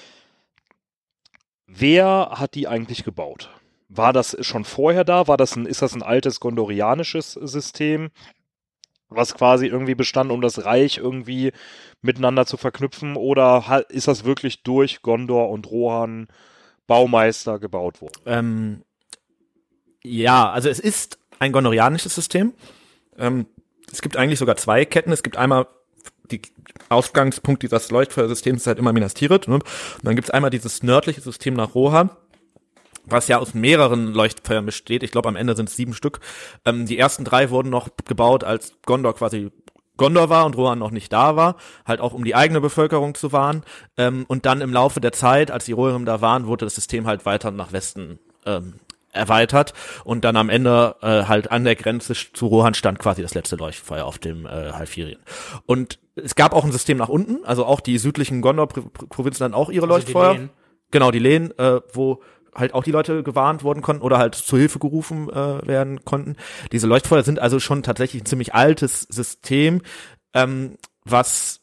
Wer hat die eigentlich gebaut? War das schon vorher da? War das ein, ist das ein altes gondorianisches System, was quasi irgendwie bestand, um das Reich irgendwie miteinander zu verknüpfen? Oder ist das wirklich durch Gondor und Rohan Baumeister gebaut worden? ähm, ja, also es ist ein gondorianisches System. Ähm, es gibt eigentlich sogar zwei Ketten. Es gibt einmal die Ausgangspunkt dieses Leuchtfeuersystems ist halt immer Minas Tirith. Ne? Und dann gibt's einmal dieses nördliche System nach Rohan, was ja aus mehreren Leuchtfeuern besteht. Ich glaube, am Ende sind es sieben Stück. Ähm, die ersten drei wurden noch gebaut, als Gondor quasi Gondor war und Rohan noch nicht da war, halt auch um die eigene Bevölkerung zu wahren. Ähm, und dann im Laufe der Zeit, als die Rohirrim da waren, wurde das System halt weiter nach Westen ähm, erweitert und dann am Ende äh, halt an der Grenze zu Rohan stand quasi das letzte Leuchtfeuer auf dem äh, Halfirien. Und es gab auch ein System nach unten, also auch die südlichen Gondor-Provinzen dann auch ihre Also die Leuchtfeuer. Lehen. Genau, die Lehen, äh, wo halt auch die Leute gewarnt worden konnten oder halt zu Hilfe gerufen äh, werden konnten. Diese Leuchtfeuer sind also schon tatsächlich ein ziemlich altes System, ähm, was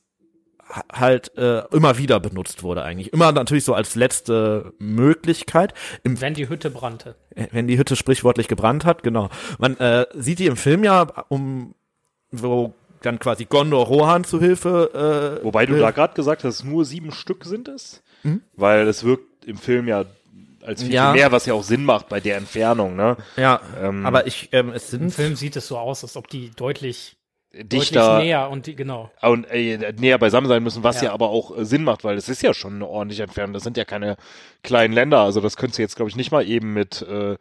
halt äh, immer wieder benutzt wurde eigentlich. Immer natürlich so als letzte Möglichkeit. Im Wenn die Hütte brannte. wenn die Hütte sprichwörtlich gebrannt hat, genau. Man äh, sieht die im Film ja, um wo dann quasi Gondor Rohan zu Hilfe. Äh, Wobei du da gerade gesagt hast, nur sieben Stück sind es. Mhm. Weil es wirkt im Film ja als viel, Ja. viel mehr, was ja auch Sinn macht bei der Entfernung, ne? ja, Ähm, aber ich, ähm, es Im sind Film sieht es so aus, als ob die deutlich dichter näher und die, genau. und äh, näher beisammen sein müssen, was ja, Ja. aber auch äh, Sinn macht, weil es ist ja schon eine ordentliche Entfernung. Das sind ja keine kleinen Länder, also das könntest du jetzt, glaube ich, nicht mal eben mit äh,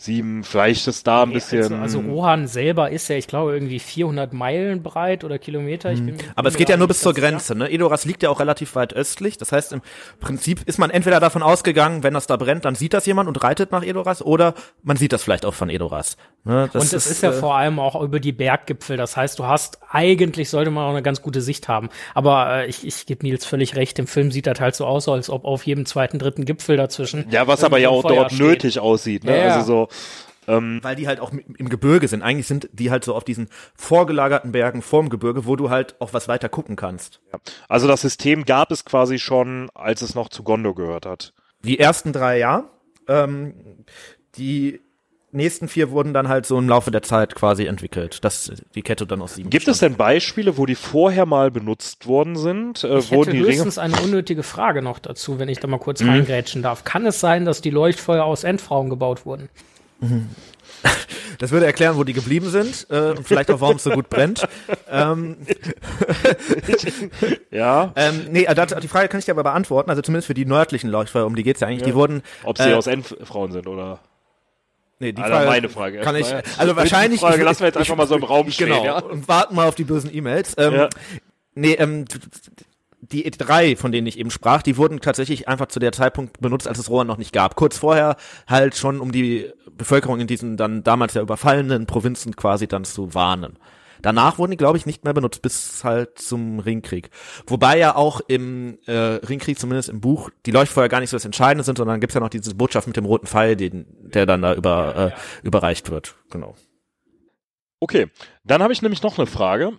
sieben, vielleicht ist da ein bisschen. Also, also Rohan selber ist ja, ich glaube, irgendwie 400 Meilen breit oder Kilometer. Ich bin, bin Mhm. aber es geht ja nur bis zur. Grenze, ne? Edoras liegt ja auch relativ weit östlich. Das heißt, im Prinzip ist man entweder davon ausgegangen, wenn das da brennt, dann sieht das jemand und reitet nach Edoras, oder man sieht das vielleicht auch von Edoras. Ne? Das Und es ist, ja äh, vor allem auch über die Berggipfel. Das heißt, du hast eigentlich sollte man auch eine ganz gute Sicht haben. Aber äh, ich, ich gebe Nils völlig recht. Im Film sieht das halt so aus, als ob auf jedem zweiten, dritten Gipfel dazwischen. ja, was aber ja auch ein dort Feuer steht. nötig aussieht, ne? Ja, ja. Also so. weil die halt auch im Gebirge sind. Eigentlich sind die halt so auf diesen vorgelagerten Bergen vorm Gebirge, wo du halt auch was weiter gucken kannst. Also das System gab es quasi schon, als es noch zu Gondor gehört hat. Die ersten drei ja. Ähm, die nächsten vier wurden dann halt so im Laufe der Zeit quasi entwickelt, dass die Kette dann aus sieben Gibt es bestand. denn Beispiele, wo die vorher mal benutzt worden sind? Äh, Ich wo hätte höchstens eine unnötige Frage noch dazu, wenn ich da mal kurz Mhm. reingrätschen darf. Kann es sein, dass die Leuchtfeuer aus Endfrauen gebaut wurden? Das würde erklären, wo die geblieben sind äh, und vielleicht auch, warum es so gut brennt. Ähm, Ja. ähm, nee, äh, das, die Frage kann ich dir aber beantworten. Also zumindest für die nördlichen Leuchtfeuer, um die geht's ja eigentlich. Die wurden Ob sie äh, aus Endfrauen sind oder. Nee, die Alter, meine Frage. kann ich. erstmal. Also wahrscheinlich. Die Frage ich- lassen wir jetzt einfach mal so im Raum stehen. Genau. Ja? Und warten mal auf die bösen E-Mails. Ähm, Ja. Nee, ähm, die drei, von denen ich eben sprach, die wurden tatsächlich einfach zu der Zeitpunkt benutzt, als es Rohan noch nicht gab. Kurz vorher halt schon, um die Bevölkerung in diesen dann damals ja überfallenen Provinzen quasi dann zu warnen. Danach wurden die, glaube ich, nicht mehr benutzt, bis halt zum Ringkrieg. Wobei ja auch im äh, Ringkrieg, zumindest im Buch, die Leuchtfeuer gar nicht so das Entscheidende sind, sondern gibt's ja noch diese Botschaft mit dem roten Pfeil, den, der dann da über, Äh, überreicht wird. Genau. Okay, dann habe ich nämlich noch eine Frage.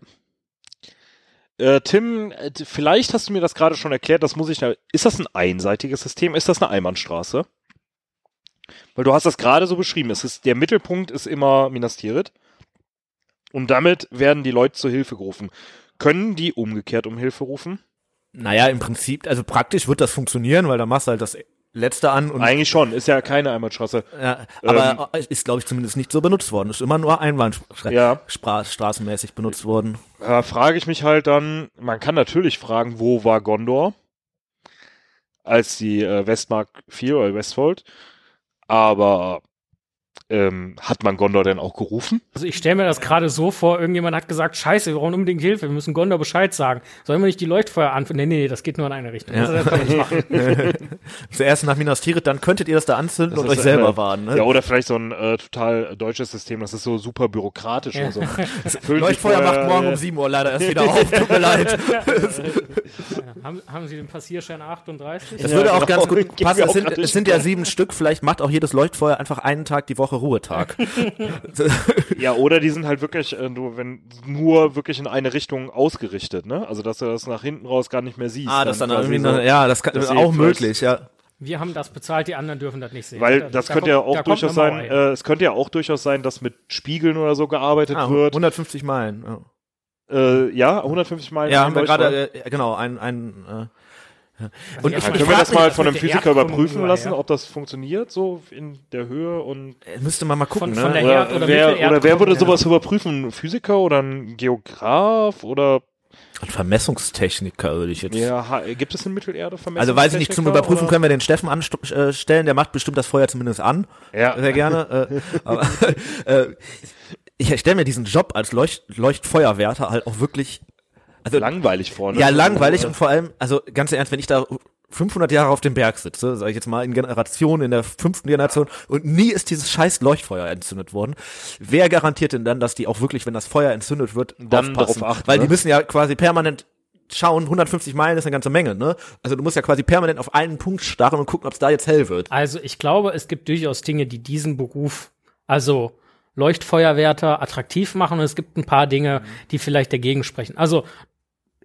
Äh, Tim, vielleicht hast du mir das gerade schon erklärt, das muss ich, ist das ein einseitiges System? Ist das eine Einbahnstraße? Weil du hast das gerade so beschrieben, es ist, der Mittelpunkt ist immer Minas Tirith und damit werden die Leute zur Hilfe gerufen. Können die umgekehrt um Hilfe rufen? Naja, im Prinzip, also praktisch wird das funktionieren, weil da machst du halt das letzte an und Eigentlich schon, ist ja keine Einbahnstraße. Ja, aber ist, glaube ich, zumindest nicht so benutzt worden. Ist immer nur Einbahnstraßenmäßig Ja. benutzt worden. Da frage ich mich halt dann, man kann natürlich fragen, wo war Gondor, als die äh, Westmark fiel oder Westfold, aber ähm, hat man Gondor denn auch gerufen? Also ich stelle mir das gerade so vor, irgendjemand hat gesagt, scheiße, wir brauchen unbedingt Hilfe, wir müssen Gondor Bescheid sagen. Sollen wir nicht die Leuchtfeuer anfangen? Nee, nee, das geht nur in eine Richtung. Ja. Also das kann man nicht machen. Zuerst nach Minas Tirith, dann könntet ihr das da anzünden Das und euch selber äh, warnen. Ne? Ja, oder vielleicht so ein äh, total deutsches System, das ist so super bürokratisch Ja. und so. Leuchtfeuer macht morgen äh, um 7 Uhr leider erst wieder auf. Tut mir leid. Ja, haben, haben Sie den Passierschein 38? Das Ja, würde auch genau. ganz gut passen. Es sind, es sind ja sieben Stück. Vielleicht macht auch jedes Leuchtfeuer einfach einen Tag die Woche Ruhetag. Ja, oder die sind halt wirklich äh, nur, wenn, nur wirklich in eine Richtung ausgerichtet, ne? Also, dass du das nach hinten raus gar nicht mehr siehst. ah, das dann irgendwie, so. ja, das kann, sie auch möglich, ja. Wir haben das bezahlt, die anderen dürfen das nicht sehen. Weil Da- das da könnte ja kommt- auch da durchaus sein, äh, es könnte ja auch durchaus sein, dass mit Spiegeln oder so gearbeitet Ah, wird. 150 Meilen. Ja, äh, ja, 150 Meilen. ja haben wir gerade, äh, genau, ein, ein, äh, Also und Können ich wir frag das mal von einem Physiker überprüfen lassen, ja. ob das funktioniert, so in der Höhe und äh, müsste man mal gucken, Von- von ne? oder, oder wer, oder wer würde ja. sowas überprüfen? Ein Physiker oder ein Geograf oder Ein Vermessungstechniker würde ich jetzt. Ja, gibt es in Mittelerde Also weiß ich nicht, zum Vermessungstechniker, Überprüfen oder? können wir den Steffen anstellen, der macht bestimmt das Feuer zumindest an. Ja. Sehr gerne. äh, aber, äh, ich stelle mir diesen Job als Leucht Leuchtfeuerwärter halt auch wirklich also langweilig vor. Ne? ja langweilig und vor allem, also ganz ernst, wenn ich da 500 Jahre auf dem Berg sitze, sage ich jetzt mal in Generation, in der fünften Generation und nie ist dieses scheiß Leuchtfeuer entzündet worden. Wer garantiert denn dann, dass die auch wirklich, wenn das Feuer entzündet wird, Dann aufpassen? darauf achten, Weil ne? die müssen ja quasi permanent schauen, 150 Meilen ist eine ganze Menge, ne? Also du musst ja quasi permanent auf einen Punkt starren und gucken, ob es da jetzt hell wird. Also ich glaube, es gibt durchaus Dinge, die diesen Beruf, also Leuchtfeuerwärter, attraktiv machen. Und es gibt ein paar Dinge, die vielleicht dagegen sprechen. Also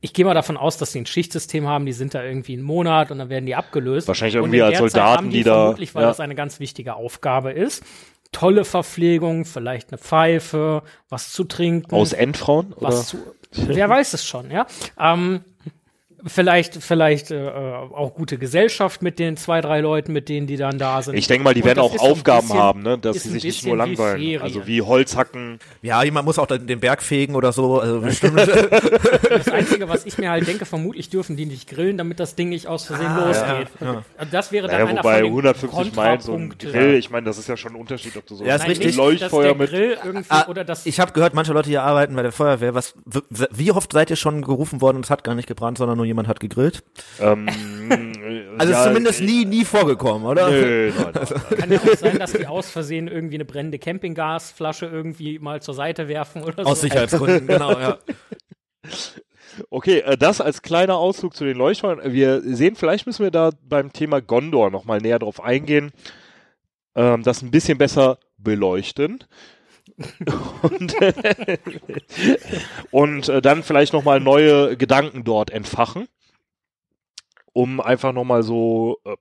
ich gehe mal davon aus, dass sie ein Schichtsystem haben, die sind da irgendwie einen Monat und dann werden die abgelöst. Wahrscheinlich irgendwie als der Zeit Soldaten, haben die da- Vermutlich, weil ja. das eine ganz wichtige Aufgabe ist. Tolle Verpflegung, vielleicht eine Pfeife, was zu trinken. Aus Endfrauen? Oder? was zu. Wer weiß es schon, ja. Ähm, vielleicht, vielleicht äh, auch gute Gesellschaft mit den zwei, drei Leuten, mit denen die dann da sind. Ich denke mal, die Und werden auch Aufgaben bisschen- haben, ne? dass sie sich nicht nur langweilen. Ferien. Also wie Holzhacken. Ja, jemand muss auch den Berg fegen oder so. Also bestimmt. Das Einzige, was ich mir halt denke, vermutlich dürfen die nicht grillen, damit das Ding nicht aus Versehen losgeht. Und Das wäre dann Naja, einer wobei von den 150 Meilen so ein. Grill, ich meine, das ist ja schon ein Unterschied, ob du so Ja, ist richtig. Leuchtfeuer dass der mit. Grill irgendwie Ah, oder das ich habe gehört, manche Leute hier arbeiten bei der Feuerwehr. Was, wie oft seid ihr schon gerufen worden und es hat gar nicht gebrannt, sondern nur jemand hat gegrillt? Ähm, Also ja, ist zumindest nie, nie vorgekommen, oder? Nö, nein, nein, nein. kann ja auch sein, dass die aus Versehen irgendwie eine brennende Campinggasflasche irgendwie mal zur Seite werfen oder Aus so. Sicherheitsgründen, genau, ja. Okay, äh, das als kleiner Auszug zu den Leuchtfeuern. Wir sehen, vielleicht müssen wir da beim Thema Gondor nochmal näher drauf eingehen, ähm, das ein bisschen besser beleuchten. Und und äh, dann vielleicht nochmal neue Gedanken dort entfachen, um einfach nochmal so, äh,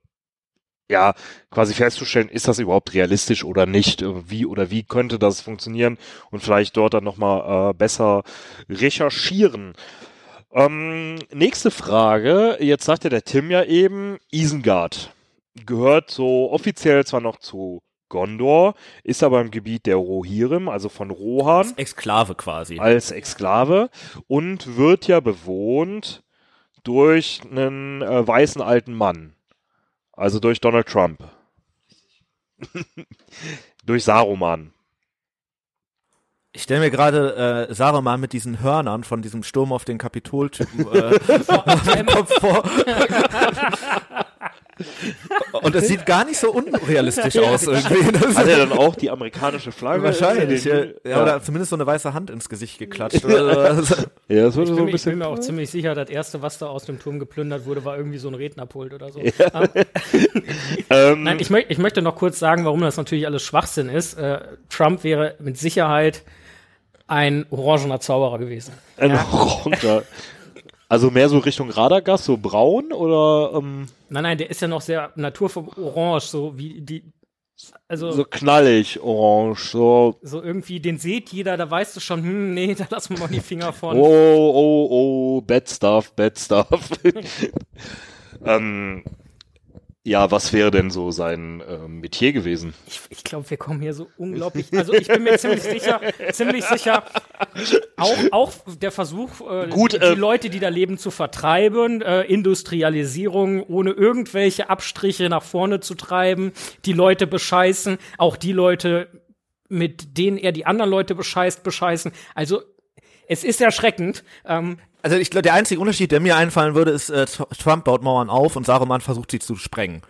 ja, quasi festzustellen, ist das überhaupt realistisch oder nicht? Äh, Wie oder wie könnte das funktionieren? Und vielleicht dort dann nochmal äh, besser recherchieren. Ähm, nächste Frage. Jetzt sagte der Tim ja eben, Isengard gehört so offiziell zwar noch zu Gondor, ist aber im Gebiet der Rohirrim, also von Rohan, Exklave quasi. als Exklave und wird ja bewohnt durch einen äh, weißen alten Mann. Also durch Donald Trump. durch Saruman. Ich stelle mir gerade äh, Saruman mit diesen Hörnern von diesem Sturm auf den Kapitoltypen äh, vor. Und es sieht gar nicht so unrealistisch aus irgendwie. Das Hat er dann auch die amerikanische Flagge? Wahrscheinlich. in Ja, ja, oder zumindest so eine weiße Hand ins Gesicht geklatscht. Also, Ja, das würde Ich so bin, ein mir, ich bin bisschen. mir auch ziemlich sicher, das erste, was da aus dem Turm geplündert wurde, war irgendwie so ein Rednerpult oder so. Ähm, Nein, ich, möcht, ich möchte noch kurz sagen, warum das natürlich alles Schwachsinn ist. Äh, Trump wäre mit Sicherheit ein orangener Zauberer gewesen. ein Orange. Also mehr so Richtung Radagast, so braun oder ähm, Nein, nein, der ist ja noch sehr naturform orange, so wie die. Also so so, knallig orange, so irgendwie, den seht jeder, da weißt du schon, hm, nee, da lassen wir mal die Finger von. oh, oh, oh, bad stuff, bad stuff. ähm, ja, was wäre denn so sein ähm, Metier gewesen? Ich, ich glaube, wir kommen hier so unglaublich. Also ich bin mir ziemlich sicher, ziemlich sicher, auch, auch der Versuch, äh, Gut, die, äh, die Leute, die da leben, zu vertreiben, äh, Industrialisierung ohne irgendwelche Abstriche nach vorne zu treiben, die Leute bescheißen, auch die Leute, mit denen er die anderen Leute bescheißt, bescheißen. Also es ist erschreckend. Ähm, also ich glaube, der einzige Unterschied, der mir einfallen würde, ist, äh, Trump baut Mauern auf und Saruman versucht sie zu sprengen.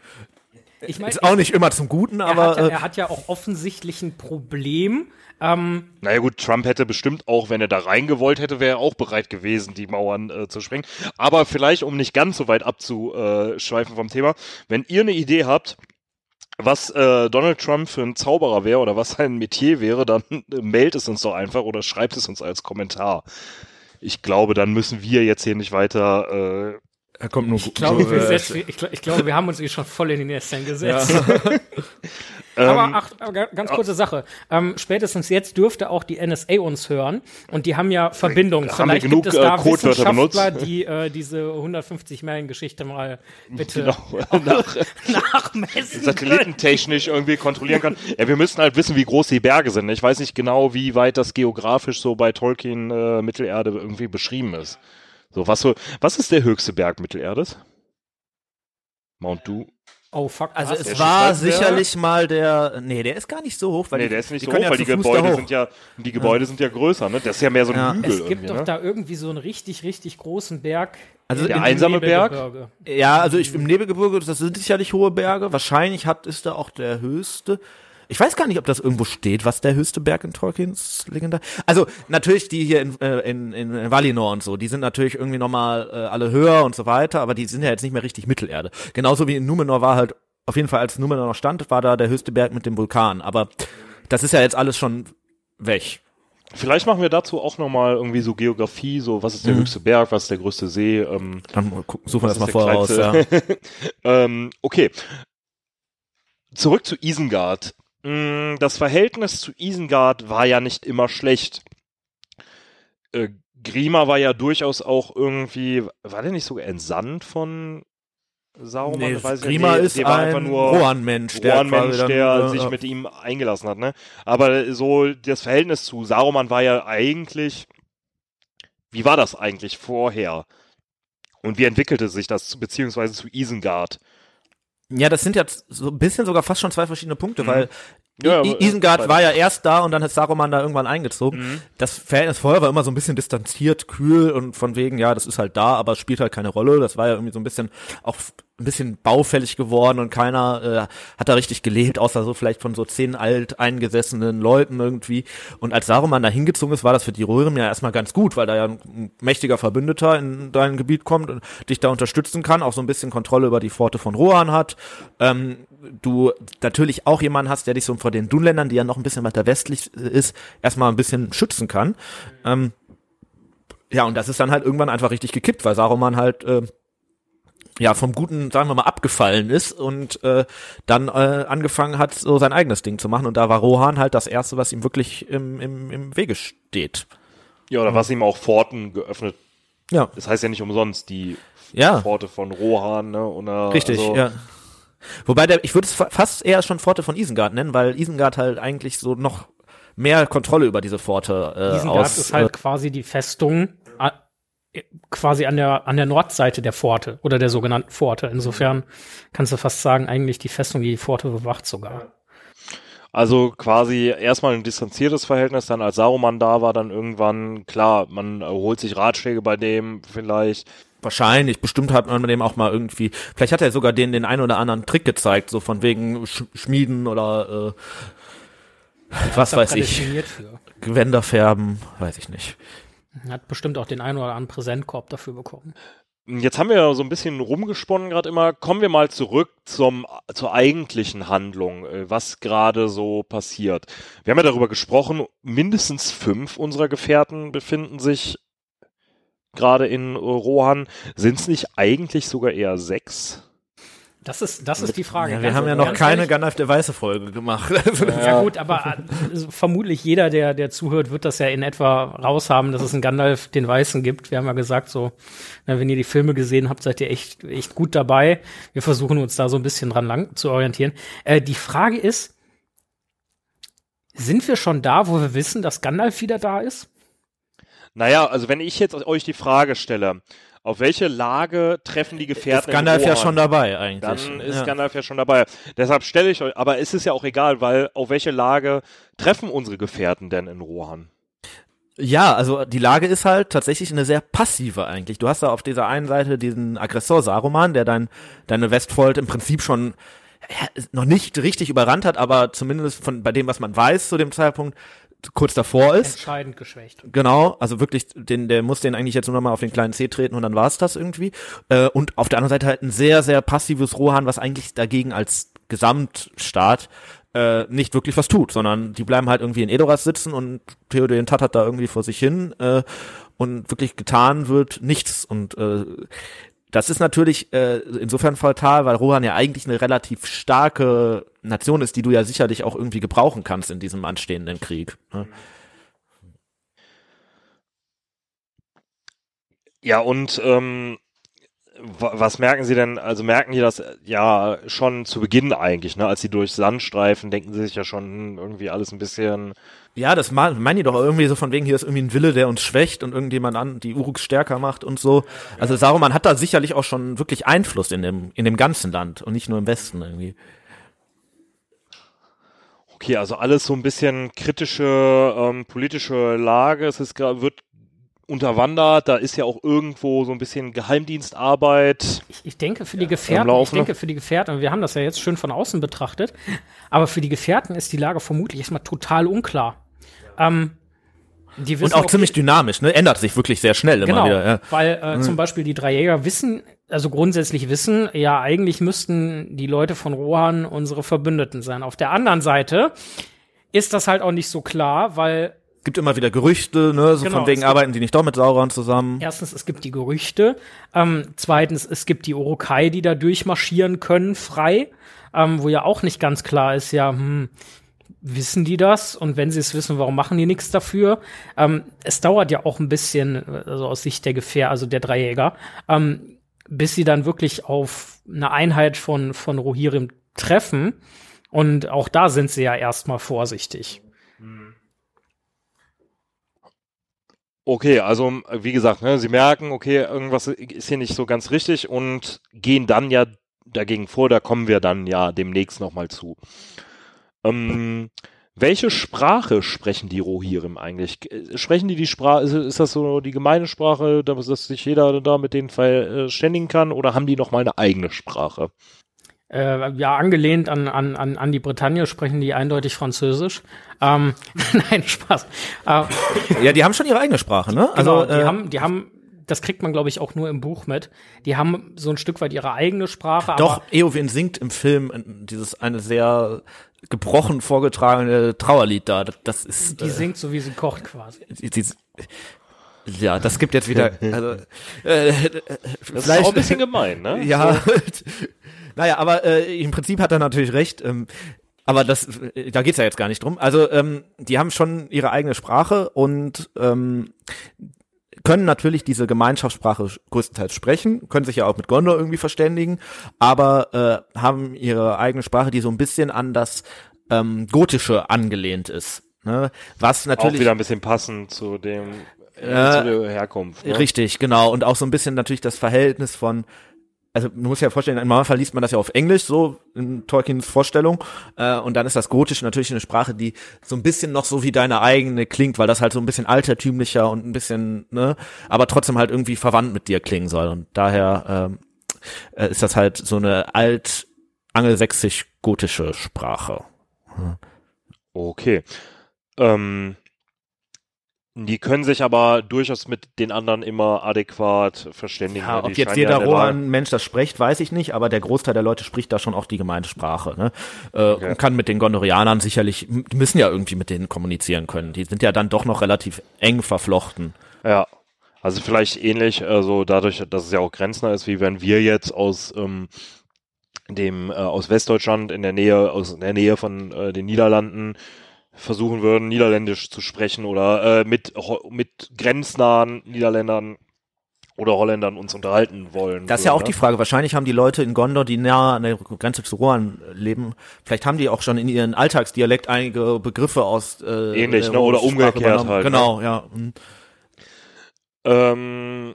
ich meine, Ist auch nicht immer zum Guten, er, aber hat ja, äh, er hat ja auch offensichtlich ein Problem. Ähm, Naja gut, Trump hätte bestimmt auch, wenn er da reingewollt hätte, wäre er auch bereit gewesen, die Mauern äh, zu sprengen. Aber vielleicht, um nicht ganz so weit abzuschweifen vom Thema, wenn ihr eine Idee habt, was äh, Donald Trump für ein Zauberer wäre oder was sein Metier wäre, dann äh, mailt es uns doch einfach oder schreibt es uns als Kommentar. Ich glaube, dann müssen wir jetzt hier nicht weiter. Äh, er kommt nur ich, glaube, so, wir äh, ich, ich glaube, wir haben uns hier schon voll in die Nesseln gesetzt. ähm, Aber ach, aber ga- ganz kurze Sache. Ähm, spätestens jetzt dürfte auch die NSA uns hören und die haben ja Verbindungen. Haben wir Vielleicht genug, gibt es da äh, Codewörter Wissenschaftler, benutzt? die äh, diese 150 Meilen Geschichte mal bitte genau, nach, nachmessen satellitentechnisch irgendwie kontrollieren kann. Ja, wir müssen halt wissen, wie groß die Berge sind. Ich weiß nicht genau, wie weit das geografisch so bei Tolkien äh, Mittelerde irgendwie beschrieben ist. So, was, so, was ist der höchste Berg Mittelerdes? Mount Du? Oh fuck. Also es Der war sicherlich mal der, nee, der ist gar nicht so hoch, weil nee, die, der ist nicht die so hoch, ja weil die Fuß Gebäude hoch. sind ja, die Gebäude sind ja größer, ne? Das ist ja mehr so ein Ja. Hügel es gibt doch ne? da irgendwie so einen richtig, richtig großen Berg. Also Der einsame Berg? Ja, also ich, im Nebelgebirge, das sind sicherlich hohe Berge. Wahrscheinlich hat, ist da auch der höchste. Ich weiß gar nicht, ob das irgendwo steht, was der höchste Berg in Tolkiens Legende. Also natürlich die hier in, äh, in, in Valinor und so, die sind natürlich irgendwie nochmal äh, alle höher und so weiter, aber die sind ja jetzt nicht mehr richtig Mittelerde. Genauso wie in Numenor war halt, auf jeden Fall als Numenor noch stand, war da der höchste Berg mit dem Vulkan. Aber das ist ja jetzt alles schon weg. Vielleicht machen wir dazu auch nochmal irgendwie so Geografie, so was ist der Mhm. höchste Berg, was ist der größte See, ähm, Dann suchen wir das mal vorher raus. Ja. ähm, okay. Zurück zu Isengard. Mm, Das Verhältnis zu Isengard war ja nicht immer schlecht. Äh, Grima war ja durchaus auch irgendwie, war der nicht sogar entsandt von Saruman? Nee, weiß. Grima Nee, ist der war ein einfach nur Rohan-Mensch, der, dann, der äh, sich äh, mit ihm eingelassen hat, ne? Aber so das Verhältnis zu Saruman war ja eigentlich, wie war das eigentlich vorher? Und wie entwickelte sich das beziehungsweise zu Isengard? Ja, das sind jetzt so ein bisschen sogar fast schon zwei verschiedene Punkte, Mhm. weil Ja, I- Isengard war ja erst da und dann ist Saruman da irgendwann eingezogen. Mhm. Das Verhältnis vorher war immer so ein bisschen distanziert, kühl und von wegen, ja, das ist halt da, aber es spielt halt keine Rolle. Das war ja irgendwie so ein bisschen auch ein bisschen baufällig geworden und keiner äh, hat da richtig gelebt, außer so vielleicht von so zehn alt eingesessenen Leuten irgendwie. Und als Saruman da hingezogen ist, war das für die Röhren ja erstmal ganz gut, weil da ja ein mächtiger Verbündeter in dein Gebiet kommt und dich da unterstützen kann, auch so ein bisschen Kontrolle über die Pforte von Rohan hat. Ähm, du natürlich auch jemanden hast, der dich so vor den Dunländern, die ja noch ein bisschen weiter westlich äh, ist, erstmal ein bisschen schützen kann. Ähm, ja, und das ist dann halt irgendwann einfach richtig gekippt, weil Saruman halt äh, ja vom Guten, sagen wir mal, abgefallen ist und äh, dann äh, angefangen hat, so sein eigenes Ding zu machen. Und da war Rohan halt das Erste, was ihm wirklich im, im, im Wege steht. Ja, oder was ihm auch Pforten geöffnet. Ja, Das heißt ja nicht umsonst die ja, Pforte von Rohan, ne? Oder, richtig, also, ja. Wobei der, ich würde es fa- fast eher schon Pforte von Isengard nennen, weil Isengard halt eigentlich so noch mehr Kontrolle über diese Pforte äh, Isengard aus. ist halt quasi die Festung äh, quasi an der an der Nordseite der Pforte oder der sogenannten Pforte. Insofern kannst du fast sagen, eigentlich die Festung, die die Pforte bewacht sogar. Also quasi erstmal ein distanziertes Verhältnis, dann als Saruman da war, dann irgendwann, klar, man holt sich Ratschläge bei dem vielleicht. Wahrscheinlich, bestimmt hat man dem auch mal irgendwie, vielleicht hat er sogar den den einen oder anderen Trick gezeigt, so von wegen Sch Schmieden oder äh, was weiß ich. Gewänder färben, weiß ich nicht. Hat bestimmt auch den einen oder anderen Präsentkorb dafür bekommen. Jetzt haben wir ja so ein bisschen rumgesponnen gerade immer. Kommen wir mal zurück zum, zur eigentlichen Handlung, äh, was gerade so passiert. Wir haben ja darüber gesprochen, mindestens fünf unserer Gefährten befinden sich gerade in Rohan. Sind es nicht eigentlich sogar eher sechs? Das ist, das ist die Frage. Ja, wir Ganz- haben ja noch keine ehrlich, Gandalf der Weiße Folge gemacht. Ja gut, aber äh, vermutlich jeder, der, der zuhört, wird das ja in etwa raushaben, dass es einen Gandalf den Weißen gibt. Wir haben ja gesagt, so, na, wenn ihr die Filme gesehen habt, seid ihr echt, echt gut dabei. Wir versuchen uns da so ein bisschen dran lang zu orientieren. Äh, die Frage ist, sind wir schon da, wo wir wissen, dass Gandalf wieder da ist? Naja, also wenn ich jetzt euch die Frage stelle, auf welche Lage treffen die ist Gefährten Gandalf in ja schon dabei eigentlich. Dann ist ja. Gandalf ja schon dabei. Deshalb stelle ich euch, aber es ist ja auch egal, weil auf welche Lage treffen unsere Gefährten denn in Rohan? Ja, also die Lage ist halt tatsächlich eine sehr passive eigentlich. Du hast da auf dieser einen Seite diesen Aggressor Saruman, der dein, deine Westfold im Prinzip schon ja, noch nicht richtig überrannt hat, aber zumindest von bei dem, was man weiß zu dem Zeitpunkt, kurz davor ist. Entscheidend geschwächt. Genau, also wirklich, den, der muss den eigentlich jetzt nur noch mal auf den kleinen C treten und dann war's das irgendwie. Äh, und auf der anderen Seite halt ein sehr, sehr passives Rohan, was eigentlich dagegen als Gesamtstaat äh, nicht wirklich was tut, sondern die bleiben halt irgendwie in Edoras sitzen und Theoden tattert da irgendwie vor sich hin äh, und wirklich getan wird nichts. Und äh, das ist natürlich äh, insofern fatal, weil Rohan ja eigentlich eine relativ starke Nation ist, die du ja sicherlich auch irgendwie gebrauchen kannst in diesem anstehenden Krieg. Ne? Ja, und ähm, was merken Sie denn, also merken die das ja schon zu Beginn eigentlich, ne? Als sie durchs Land streifen, denken sie sich ja schon hm, irgendwie alles ein bisschen. Ja, das meinen die doch irgendwie so von wegen, hier ist irgendwie ein Wille, der uns schwächt und irgendjemand an, die Uruks stärker macht und so. Also Saruman hat da sicherlich auch schon wirklich Einfluss in dem, in dem ganzen Land und nicht nur im Westen irgendwie. Okay, also alles so ein bisschen kritische ähm, politische Lage. Es ist, wird unterwandert. Da ist ja auch irgendwo so ein bisschen Geheimdienstarbeit. Ich, ich denke für die Gefährten, ich denke für die Gefährten, wir haben das ja jetzt schön von außen betrachtet, aber für die Gefährten ist die Lage vermutlich erstmal total unklar. Ähm, und auch ziemlich dynamisch, ne? Ändert sich wirklich sehr schnell immer genau, wieder. Ja. Weil äh, mhm. zum Beispiel die drei Jäger wissen, also grundsätzlich wissen, ja, eigentlich müssten die Leute von Rohan unsere Verbündeten sein. Auf der anderen Seite ist das halt auch nicht so klar, weil gibt immer wieder Gerüchte, ne, so genau, von wegen arbeiten die nicht doch mit Sauron zusammen. Erstens, es gibt die Gerüchte. Ähm, zweitens, es gibt die Urukai, die da durchmarschieren können, frei, ähm, wo ja auch nicht ganz klar ist, ja, hm, wissen die das? Und wenn sie es wissen, warum machen die nichts dafür? Ähm, es dauert ja auch ein bisschen, also aus Sicht der Gefähr, also der Dreijäger, ähm, bis sie dann wirklich auf eine Einheit von, von Rohirrim treffen. Und auch da sind sie ja erstmal vorsichtig. Okay, also wie gesagt, ne, sie merken, okay, irgendwas ist hier nicht so ganz richtig und gehen dann ja dagegen vor, da kommen wir dann ja demnächst nochmal zu. Ähm, welche Sprache sprechen die Rohirrim eigentlich? Sprechen die die Sprache, ist, das so die gemeine Sprache, dass sich jeder da mit denen verständigen kann oder haben die nochmal eine eigene Sprache? äh, ja, angelehnt an, an, an, an die Bretagne sprechen die eindeutig Französisch. Ähm, nein, Spaß. Äh, ja, die haben schon ihre eigene Sprache, ne? Also, genau, die äh, haben, die haben, das kriegt man, glaube ich, auch nur im Buch mit. Die haben so ein Stück weit ihre eigene Sprache. Doch, Eowyn singt im Film dieses eine sehr gebrochen vorgetragene Trauerlied da. Das ist. Die äh, singt so, wie sie kocht quasi. Die, die, ja, das gibt jetzt wieder. Also, äh, das ist auch ein bisschen gemein, ne? Ja. So. Naja, aber äh, im Prinzip hat er natürlich recht. Ähm, aber das, äh, da geht's ja jetzt gar nicht drum. Also ähm, die haben schon ihre eigene Sprache und ähm, können natürlich diese Gemeinschaftssprache größtenteils sprechen, können sich ja auch mit Gondor irgendwie verständigen, aber äh, haben ihre eigene Sprache, die so ein bisschen an das ähm, Gotische angelehnt ist. Ne? Was natürlich auch wieder ein bisschen passend zu dem äh, zu der Herkunft. Ne? Richtig, genau. Und auch so ein bisschen natürlich das Verhältnis von also musst dir ja vorstellen, im Normalfall liest man das ja auf Englisch, so in Tolkiens Vorstellung. Äh, und dann ist das Gotisch natürlich eine Sprache, die so ein bisschen noch so wie deine eigene klingt, weil das halt so ein bisschen altertümlicher und ein bisschen, ne, aber trotzdem halt irgendwie verwandt mit dir klingen soll. Und daher ähm, äh, ist das halt so eine alt angelsächsisch-gotische Sprache. Hm. Okay. Ähm, die können sich aber durchaus mit den anderen immer adäquat verständigen. Ja, ob jetzt jeder ja Rohan-Mensch das spricht, weiß ich nicht, aber der Großteil der Leute spricht da schon auch die Gemeinsprache. Ne? Äh, okay. Und kann mit den Gondorianern sicherlich, die müssen ja irgendwie mit denen kommunizieren können. Die sind ja dann doch noch relativ eng verflochten. Ja, also vielleicht ähnlich, also dadurch, dass es ja auch grenzner ist, wie wenn wir jetzt aus ähm, dem äh, aus Westdeutschland in der Nähe, aus der Nähe von äh, den Niederlanden versuchen würden, Niederländisch zu sprechen oder äh, mit, mit grenznahen Niederländern oder Holländern uns unterhalten wollen. Das ist ja auch ne? die Frage. Wahrscheinlich haben die Leute in Gondor, die nah an der Grenze zu Rohan leben, vielleicht haben die auch schon in ihren Alltagsdialekt einige Begriffe aus äh, ähnlich, ne? Oder umgekehrt halt. Ne? Genau, ne? ja. Mhm. Ähm,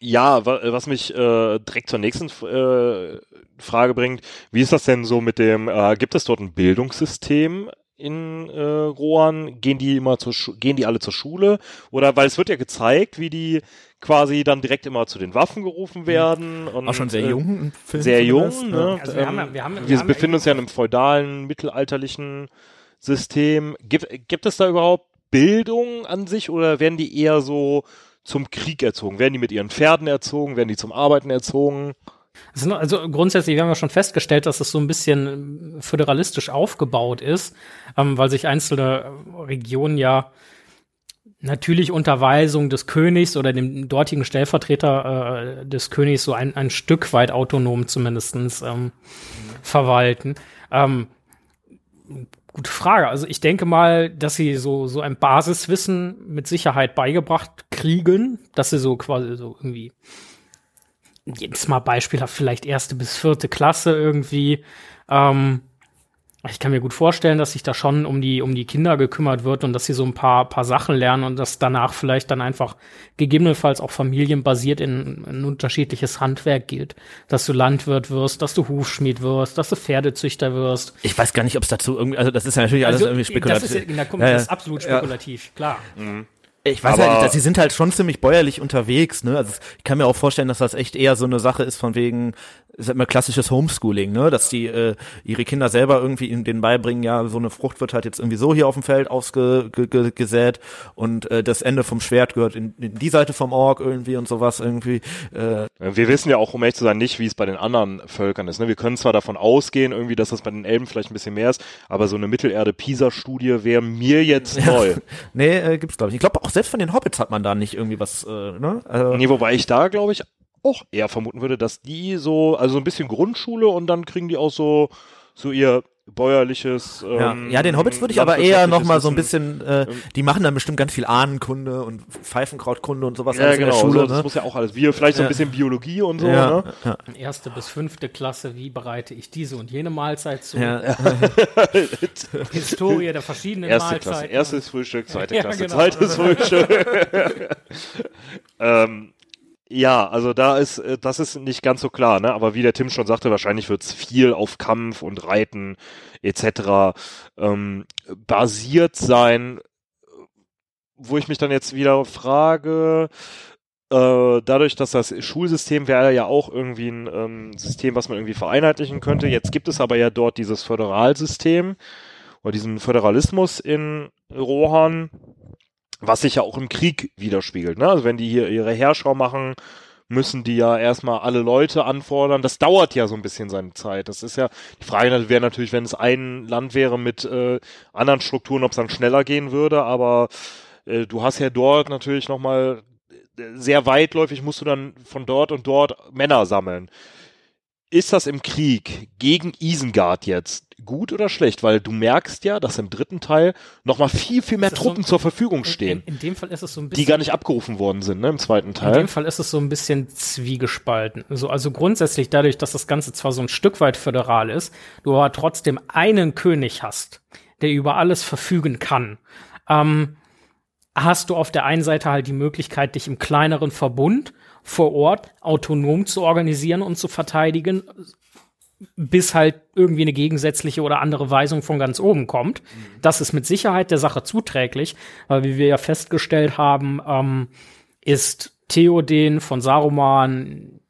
ja, was mich äh, direkt zur nächsten äh, Frage bringt, wie ist das denn so mit dem, äh, gibt es dort ein Bildungssystem in äh, Rohan? Gehen die immer zur Schu gehen die alle zur Schule? Oder weil es wird ja gezeigt, wie die quasi dann direkt immer zu den Waffen gerufen mhm. werden. Und, Auch schon sehr äh, jung. Film sehr jung. Ne? Also wir, haben, ähm, wir, haben, wir, wir haben befinden uns ja in einem feudalen, mittelalterlichen System. Gibt, gibt es da überhaupt Bildung an sich oder werden die eher so zum Krieg erzogen? Werden die mit ihren Pferden erzogen? Werden die zum Arbeiten erzogen? Also, grundsätzlich, wir haben ja schon festgestellt, dass es so ein bisschen föderalistisch aufgebaut ist, ähm, weil sich einzelne Regionen ja natürlich unter Weisung des Königs oder dem dortigen Stellvertreter äh, des Königs so ein, ein Stück weit autonom zumindestens ähm, verwalten. Ähm, gute Frage. Also ich denke mal, dass sie so, so ein Basiswissen mit Sicherheit beigebracht kriegen, dass sie so quasi so irgendwie jetzt mal beispielhaft vielleicht erste bis vierte Klasse irgendwie. Ähm, ich kann mir gut vorstellen, dass sich da schon um die, um die Kinder gekümmert wird und dass sie so ein paar, paar Sachen lernen und dass danach vielleicht dann einfach gegebenenfalls auch familienbasiert in ein unterschiedliches Handwerk gilt. Dass du Landwirt wirst, dass du Hufschmied wirst, dass du Pferdezüchter wirst. Ich weiß gar nicht, ob es dazu irgendwie, also das ist ja natürlich alles also, irgendwie spekulativ. Das ist, ja, da das ist absolut spekulativ, ja. klar. Mhm. Ich weiß aber halt, sie sind halt schon ziemlich bäuerlich unterwegs, ne? Also ich kann mir auch vorstellen, dass das echt eher so eine Sache ist von wegen, sag mal, klassisches Homeschooling, ne? Dass die äh, ihre Kinder selber irgendwie in denen beibringen, ja, so eine Frucht wird halt jetzt irgendwie so hier auf dem Feld ausgesät und äh, das Ende vom Schwert gehört in, in die Seite vom Org irgendwie und sowas irgendwie. Äh. Wir wissen ja auch, um ehrlich zu sein, nicht, wie es bei den anderen Völkern ist. Ne? Wir können zwar davon ausgehen, irgendwie, dass das bei den Elben vielleicht ein bisschen mehr ist, aber so eine Mittelerde-Pisa-Studie wäre mir jetzt ja. neu. nee, äh, gibt's glaube ich. Ich glaube auch selbst von den Hobbits hat man da nicht irgendwie was, äh, ne? Also, nee, wobei ich da, glaube ich, auch eher vermuten würde, dass die so, also ein bisschen Grundschule und dann kriegen die auch so, so ihr bäuerliches. Ähm, ja. ja, den Hobbits würde ich aber eher noch mal so ein bisschen, äh, ähm, die machen dann bestimmt ganz viel Ahnenkunde und Pfeifenkrautkunde und sowas ja, alles genau, in der Schule. So, das ne? muss ja auch alles. Wir vielleicht so ein bisschen Biologie und so. Ja, ne? ja. Erste bis fünfte Klasse, wie bereite ich diese und jene Mahlzeit zu? Ja. Historie der verschiedenen Erste Mahlzeiten. Klasse, erstes Frühstück, zweite Klasse, genau. zweites Frühstück. ähm, ja, also da ist, äh, das ist nicht ganz so klar, ne? Aber wie der Tim schon sagte, wahrscheinlich wird's viel auf Kampf und Reiten etc. Ähm, basiert sein, wo ich mich dann jetzt wieder frage, äh, dadurch, dass das Schulsystem wäre ja auch irgendwie ein ähm, System, was man irgendwie vereinheitlichen könnte. Jetzt gibt es aber ja dort dieses Föderalsystem oder diesen Föderalismus in Rohan was sich ja auch im Krieg widerspiegelt. Ne? Also wenn die hier ihre Herrschau machen, müssen die ja erstmal alle Leute anfordern. Das dauert ja so ein bisschen seine Zeit. Das ist ja, die Frage wäre natürlich, wenn es ein Land wäre mit äh, anderen Strukturen, ob es dann schneller gehen würde, aber äh, du hast ja dort natürlich nochmal äh, sehr weitläufig musst du dann von dort und dort Männer sammeln ist das im Krieg gegen Isengard jetzt gut oder schlecht? Weil du merkst ja, dass im dritten Teil nochmal viel, viel mehr Truppen so, zur Verfügung stehen. In, in, dem Fall ist es so ein bisschen. Die gar nicht abgerufen worden sind, ne, im zweiten Teil. In dem Fall ist es so ein bisschen zwiegespalten. Also, also grundsätzlich dadurch, dass das Ganze zwar so ein Stück weit föderal ist, du aber trotzdem einen König hast, der über alles verfügen kann. Ähm, hast du auf der einen Seite halt die Möglichkeit, dich im kleineren Verbund vor Ort autonom zu organisieren und zu verteidigen, bis halt irgendwie eine gegensätzliche oder andere Weisung von ganz oben kommt. Das ist mit Sicherheit der Sache zuträglich, weil wie wir ja festgestellt haben, ähm, ist Theoden von Saruman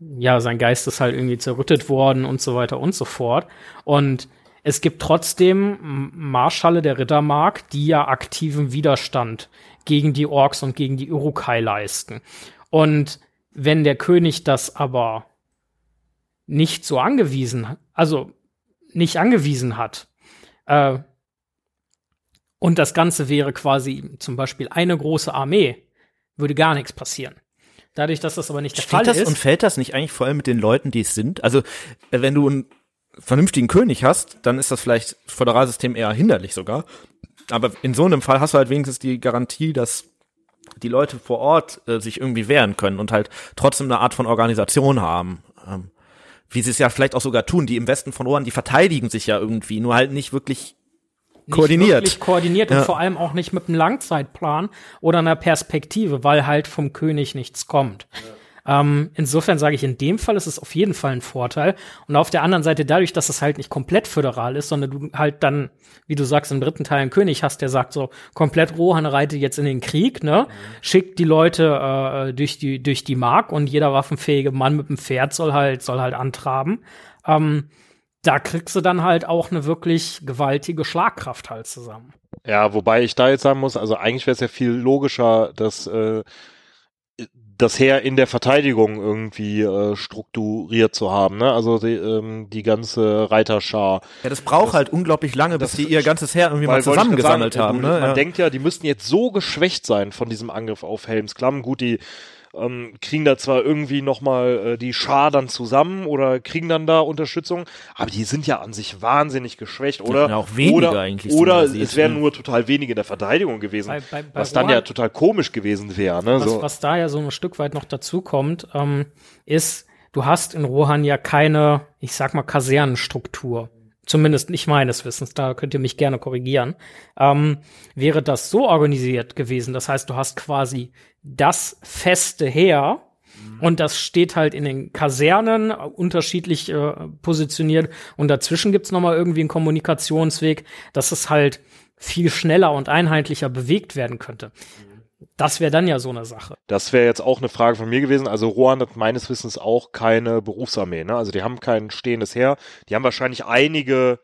ja, sein Geist ist halt irgendwie zerrüttet worden und so weiter und so fort. Und es gibt trotzdem Marschalle der Rittermark, die ja aktiven Widerstand gegen die Orks und gegen die Urukai leisten. Und wenn der König das aber nicht so angewiesen, also nicht angewiesen hat, äh, und das Ganze wäre quasi zum Beispiel eine große Armee, würde gar nichts passieren. Dadurch, dass das aber nicht der Steht Fall das ist. Und fällt das nicht eigentlich vor allem mit den Leuten, die es sind? Also, äh, wenn du einen vernünftigen König hast, dann ist das vielleicht Föderalsystem eher hinderlich sogar. Aber in so einem Fall hast du halt wenigstens die Garantie, dass die Leute vor Ort äh, sich irgendwie wehren können und halt trotzdem eine Art von Organisation haben. Ähm, wie sie es ja vielleicht auch sogar tun, die im Westen von Rohan, die verteidigen sich ja irgendwie, nur halt nicht wirklich nicht koordiniert. Wirklich koordiniert ja. und vor allem auch nicht mit einem Langzeitplan oder einer Perspektive, weil halt vom König nichts kommt. Ja. Ähm, insofern sage ich, in dem Fall ist es auf jeden Fall ein Vorteil. Und auf der anderen Seite, dadurch, dass es halt nicht komplett föderal ist, sondern du halt dann, wie du sagst, im dritten Teil einen König hast, der sagt so, komplett Rohan reitet jetzt in den Krieg, ne? Schickt die Leute äh, durch die, durch die Mark und jeder waffenfähige Mann mit dem Pferd soll halt, soll halt antraben. Ähm, da kriegst du dann halt auch eine wirklich gewaltige Schlagkraft halt zusammen. Ja, wobei ich da jetzt sagen muss, also eigentlich wäre es ja viel logischer, dass äh, das Heer in der Verteidigung irgendwie äh, strukturiert zu haben, ne? Also die, ähm, die ganze Reiterschar. Ja, das braucht das, halt unglaublich lange, bis die ihr ganzes Heer irgendwie mal zusammengesammelt haben. Du, ne? Man ja. denkt ja, die müssten jetzt so geschwächt sein von diesem Angriff auf Helmsklamm. Gut, die ähm, kriegen da zwar irgendwie nochmal äh, die Schar dann zusammen oder kriegen dann da Unterstützung, aber die sind ja an sich wahnsinnig geschwächt oder Ja, auch weniger oder, eigentlich, oder es wären nur total wenige in der Verteidigung gewesen, Bei- bei- bei was dann ja total komisch gewesen wäre. Ne? Was, so. was da ja so ein Stück weit noch dazu kommt, ähm, ist, du hast in Rohan ja keine, ich sag mal, Kasernenstruktur. Zumindest nicht meines Wissens, da könnt ihr mich gerne korrigieren. Ähm, wäre das so organisiert gewesen, das heißt, du hast quasi das feste Heer und das steht halt in den Kasernen äh, unterschiedlich äh, positioniert und dazwischen gibt's noch mal irgendwie einen Kommunikationsweg, dass es halt viel schneller und einheitlicher bewegt werden könnte. Das wäre dann ja so eine Sache. Das wäre jetzt auch eine Frage von mir gewesen. Also Rohan hat meines Wissens auch keine Berufsarmee. Ne? Also die haben kein stehendes Heer. Die haben wahrscheinlich einige,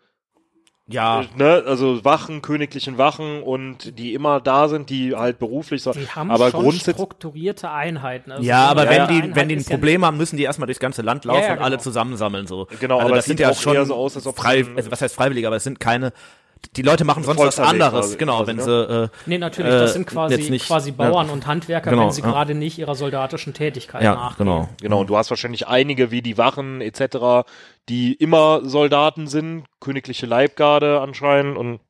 Ja, ne, also Wachen, königlichen Wachen und die immer da sind, die halt beruflich so. Die haben aber schon grundsätzlich strukturierte Einheiten. Also ja, aber wenn Ja, die, Einheit wenn die ein ist ja Problem haben, müssen die erstmal durchs ganze Land laufen Ja, ja, und alle genau. zusammensammeln so. Genau, also aber das sieht ja auch schon eher so aus, als ob frei, also was heißt freiwillig, aber es sind keine die Leute machen sonst was anderes, quasi, genau, quasi, wenn ne? sie äh, Nee, natürlich, das äh, sind quasi, nicht- quasi Bauern und Handwerker, Genau, wenn sie ja. gerade nicht ihrer soldatischen Tätigkeit ja, nachgehen. genau. Genau, und du hast wahrscheinlich einige wie die Wachen etc., die immer Soldaten sind, königliche Leibgarde anscheinend und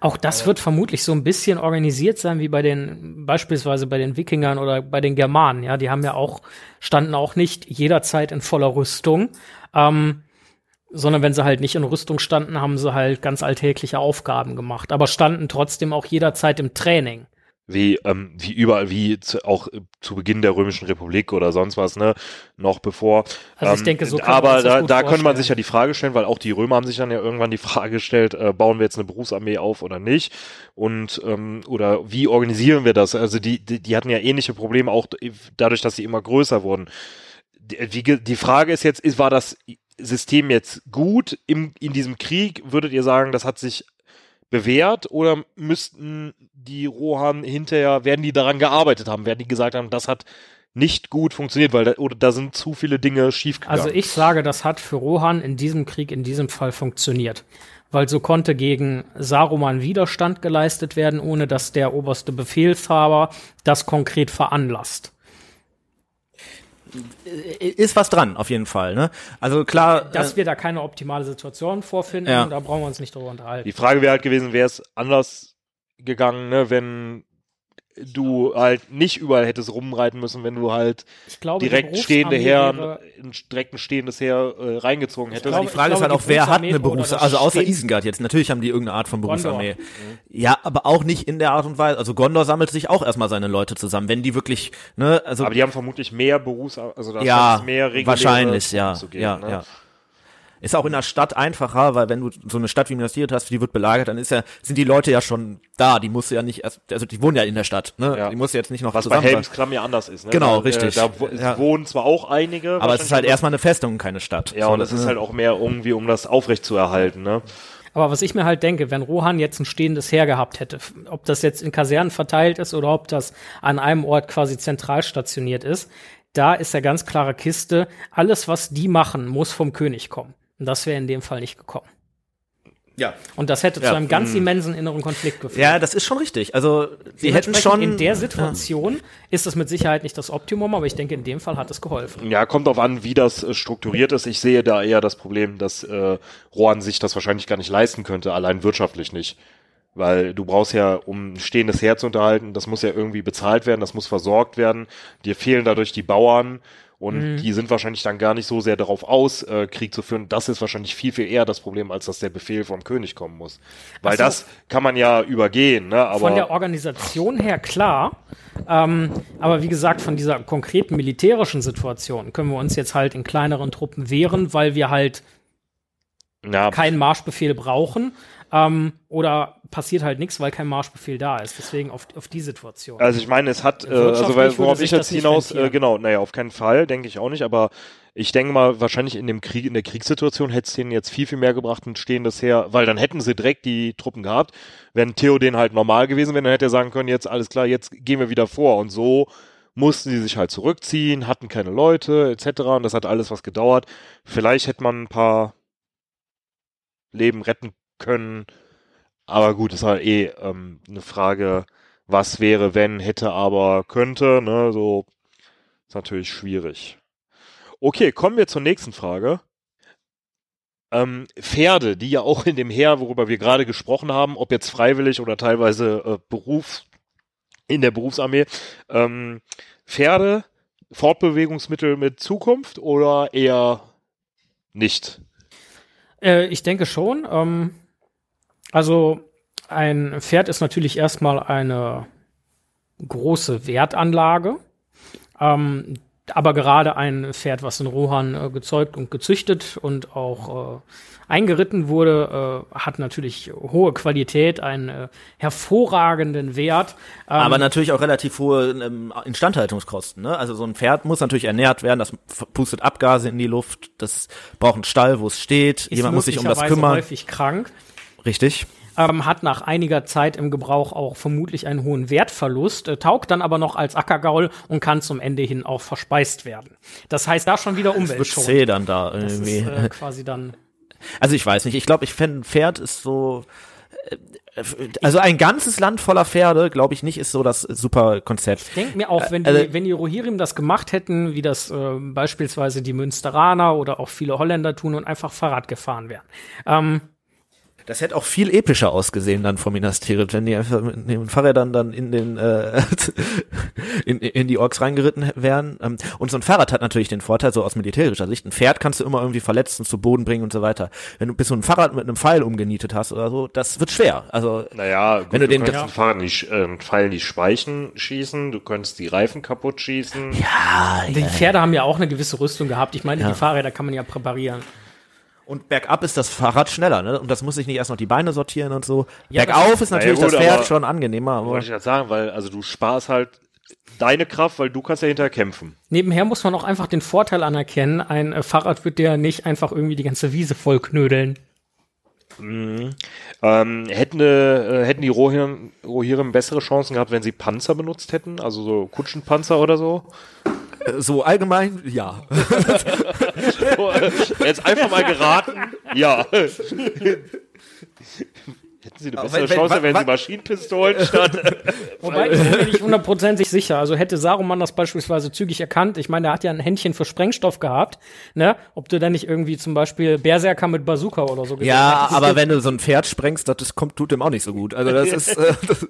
Auch das wird vermutlich so ein bisschen organisiert sein wie bei den, beispielsweise bei den Wikingern oder bei den Germanen. Ja, die haben ja auch, standen auch nicht jederzeit in voller Rüstung. Ähm, sondern wenn sie halt nicht in Rüstung standen, haben sie halt ganz alltägliche Aufgaben gemacht, aber standen trotzdem auch jederzeit im Training. wie, ähm, wie überall, wie zu, auch äh, zu Beginn der Römischen Republik oder sonst was, ne, noch bevor. Also ich Ähm, denke, so Aber da, da könnte man sich ja die Frage stellen, weil auch die Römer haben sich dann ja irgendwann die Frage gestellt, äh, bauen wir jetzt eine Berufsarmee auf oder nicht? Und ähm, oder wie organisieren wir das? Also die, die, die hatten ja ähnliche Probleme, auch dadurch, dass sie immer größer wurden. Die, die Frage ist jetzt, ist, war das System jetzt gut im, in diesem Krieg? Würdet ihr sagen, das hat sich bewährt oder müssten die Rohan hinterher, werden die daran gearbeitet haben, werden die gesagt haben, das hat nicht gut funktioniert, weil da, oder da sind zu viele Dinge schiefgegangen. Also ich sage, das hat für Rohan in diesem Krieg in diesem Fall funktioniert. Weil so konnte gegen Saruman Widerstand geleistet werden, ohne dass der oberste Befehlshaber das konkret veranlasst. Ist was dran, auf jeden Fall. Ne? Also klar, Dass äh, wir da keine optimale Situation vorfinden, Ja. da brauchen wir uns nicht drüber unterhalten. Die Frage wäre halt gewesen, wäre es anders gegangen, ne, wenn du halt nicht überall hättest rumreiten müssen, wenn du halt Ich glaube, direkt stehende Berufsarmee ein direkt ein stehendes Heer äh, reingezogen hättest. glaube, die Frage ich ist halt glaube, auch, wer hat eine Berufsarmee Berufsarmee, also außer Isengard jetzt. Natürlich haben die irgendeine Art von. Berufsarmee. Ja, aber auch nicht in der Art und Weise. Also Gondor sammelt sich auch erstmal seine Leute zusammen, wenn die wirklich, ne, also aber die haben vermutlich mehr Berufs, also da ja, mehr reguläre wahrscheinlich, ja, zu geben, ja, ne? ja. Ist auch in der Stadt einfacher, weil wenn du so eine Stadt wie Minas Tirith hast, die wird belagert, dann ist ja, sind die Leute ja schon da, die musst du ja nicht erst, also die wohnen ja in der Stadt, ne? Ja. Die musst du jetzt nicht noch Was bei zusammen. Helmsklamm ja anders ist. Ne? Genau, Da, richtig. Äh, da wo- Ja. wohnen zwar auch einige. aber es ist halt erstmal eine Festung, keine Stadt. Ja, So, und es ist halt auch mehr irgendwie, um das aufrechtzuerhalten. Ne? Aber was ich mir halt denke, wenn Rohan jetzt ein stehendes Heer gehabt hätte, ob das jetzt in Kasernen verteilt ist oder ob das an einem Ort quasi zentral stationiert ist, da ist ja ganz klare Kiste, alles, was die machen, muss vom König kommen. Und das wäre in dem Fall nicht gekommen. ja. Und das hätte Ja, zu einem ganz immensen inneren Konflikt geführt. ja, das ist schon richtig. Also die hätten schon in der Situation ist es mit Sicherheit nicht das Optimum, aber ich denke, in dem Fall hat es geholfen. Ja, kommt drauf an, wie das äh, strukturiert ist. Ich sehe da eher das Problem, dass äh, Rohan sich das wahrscheinlich gar nicht leisten könnte, allein wirtschaftlich nicht. Weil du brauchst ja, um ein stehendes Heer zu unterhalten, das muss ja irgendwie bezahlt werden, das muss versorgt werden. Dir fehlen dadurch die Bauern und die sind wahrscheinlich dann gar nicht so sehr darauf aus, äh, Krieg zu führen. Das ist wahrscheinlich viel, viel eher das Problem, als dass der Befehl vom König kommen muss. Weil so. das kann man ja übergehen, ne? Aber Von der Organisation her klar, ähm, aber wie gesagt, von dieser konkreten militärischen Situation können wir uns jetzt halt in kleineren Truppen wehren, weil wir halt ja, keinen Marschbefehl brauchen. Ähm, oder passiert halt nichts, weil kein Marschbefehl da ist. Deswegen auf, auf die Situation. Also ich meine, es hat, äh, also weil, worauf ich jetzt hinaus, äh, genau, naja, auf keinen Fall, denke ich auch nicht, aber ich denke mal, wahrscheinlich in dem Krieg, in der Kriegssituation hätte es denen jetzt viel, viel mehr gebracht, ein stehendes Heer, weil dann hätten sie direkt die Truppen gehabt. Wenn Theoden halt normal gewesen wäre, dann hätte er sagen können, jetzt alles klar, jetzt gehen wir wieder vor und so mussten sie sich halt zurückziehen, hatten keine Leute, etc. Und das hat alles was gedauert. Vielleicht hätte man ein paar Leben retten können. Aber gut, das war eh ähm, eine Frage, was wäre, wenn, hätte, aber, könnte, ne, so Ist natürlich schwierig. Okay, kommen wir zur nächsten Frage. Ähm, Pferde, die ja auch in dem Heer, worüber wir gerade gesprochen haben, ob jetzt freiwillig oder teilweise äh, Beruf in der Berufsarmee, ähm, Pferde, Fortbewegungsmittel mit Zukunft oder eher nicht? Äh, ich denke schon. Ähm, also ein Pferd ist natürlich erstmal eine große Wertanlage. Ähm, aber gerade ein Pferd, was in Rohan äh, gezeugt und gezüchtet und auch äh, eingeritten wurde, äh, hat natürlich hohe Qualität, einen äh, hervorragenden Wert. Ähm, aber natürlich auch relativ hohe ähm, Instandhaltungskosten. Ne? Also so ein Pferd muss natürlich ernährt werden, das pustet Abgase in die Luft, das braucht einen Stall, wo es steht, jemand muss sich um das kümmern. häufig krank. Richtig ähm, hat nach einiger Zeit im Gebrauch auch vermutlich einen hohen Wertverlust, äh, taugt dann aber noch als Ackergaul und kann zum Ende hin auch verspeist werden. Das heißt, da schon wieder Umweltschutz. zäh dann da irgendwie. Das ist, äh, quasi dann. Also ich weiß nicht, ich glaube, ich fände ein Pferd ist so äh, also ein ganzes Land voller Pferde, glaube ich nicht, ist so das super Konzept. Ich denke mir auch, wenn die, also, wenn die Rohirrim das gemacht hätten, wie das äh, beispielsweise die Münsteraner oder auch viele Holländer tun und einfach Fahrrad gefahren wären. Ähm, das hätte auch viel epischer ausgesehen dann vom Minas Tirith, wenn die einfach mit den Fahrrädern dann in den äh, in, in die Orks reingeritten wären. Ähm, und so ein Fahrrad hat natürlich den Vorteil, so aus militärischer Sicht, ein Pferd kannst du immer irgendwie verletzt und zu Boden bringen und so weiter. Wenn du bis so ein Fahrrad mit einem Pfeil umgenietet hast oder so, das wird schwer. Also naja, gut, wenn du, du den kannst Fahrrad nicht, äh, Pfeil nicht Speichen schießen, du könntest die Reifen kaputt schießen. Ja, die Pferde haben ja auch eine gewisse Rüstung gehabt. Ich meine, ja. die Fahrräder kann man ja präparieren. Und bergab ist das Fahrrad schneller, ne? Und das muss sich nicht erst noch die Beine sortieren und so. Ja, Bergauf ist natürlich ja, gut, das Pferd schon angenehmer. Wollte ich gerade sagen, weil also du sparst halt deine Kraft, weil du kannst ja hinterher kämpfen. Nebenher muss man auch einfach den Vorteil anerkennen, ein äh, Fahrrad wird dir nicht einfach irgendwie die ganze Wiese voll knödeln. Mhm. Ähm, hätten, äh, hätten die Rohirrim bessere Chancen gehabt, wenn sie Panzer benutzt hätten? Also so Kutschenpanzer oder so? So allgemein, ja. so, äh, jetzt einfach mal geraten, ja. Hätten Sie eine bessere wenn, Chance, wenn, wenn Sie Maschinenpistolen statt. Wobei, ich bin mir nicht hundertprozentig sicher. Also hätte Saruman das beispielsweise zügig erkannt. Ich meine, er hat ja ein Händchen für Sprengstoff gehabt. Ne? Ob du dann nicht irgendwie zum Beispiel Berserker mit Bazooka oder so Ja, hättest. aber wenn du so ein Pferd sprengst, das kommt, tut dem auch nicht so gut. Also das ist. Äh, das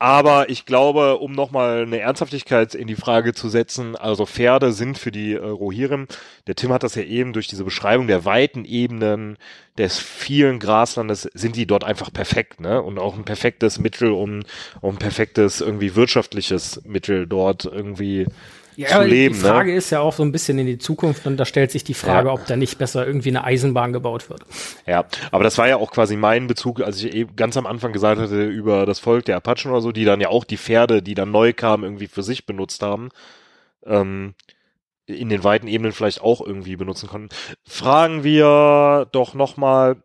aber ich glaube, um nochmal eine Ernsthaftigkeit in die Frage zu setzen, also Pferde sind für die äh, Rohirrim, der Tim hat das ja eben durch diese Beschreibung der weiten Ebenen, des vielen Graslandes, sind die dort einfach perfekt, ne? Und auch ein perfektes Mittel, um, um perfektes irgendwie wirtschaftliches Mittel dort irgendwie ja, zu leben. Die ne? Frage ne? ist ja auch so ein bisschen in die Zukunft und da stellt sich die Frage, ja. ob da nicht besser irgendwie eine Eisenbahn gebaut wird. Ja, aber das war ja auch quasi mein Bezug, als ich eben ganz am Anfang gesagt hatte über das Volk der Apachen oder so, die dann ja auch die Pferde, die dann neu kamen, irgendwie für sich benutzt haben. Ähm, in den weiten Ebenen vielleicht auch irgendwie benutzen konnten. Fragen wir doch nochmal,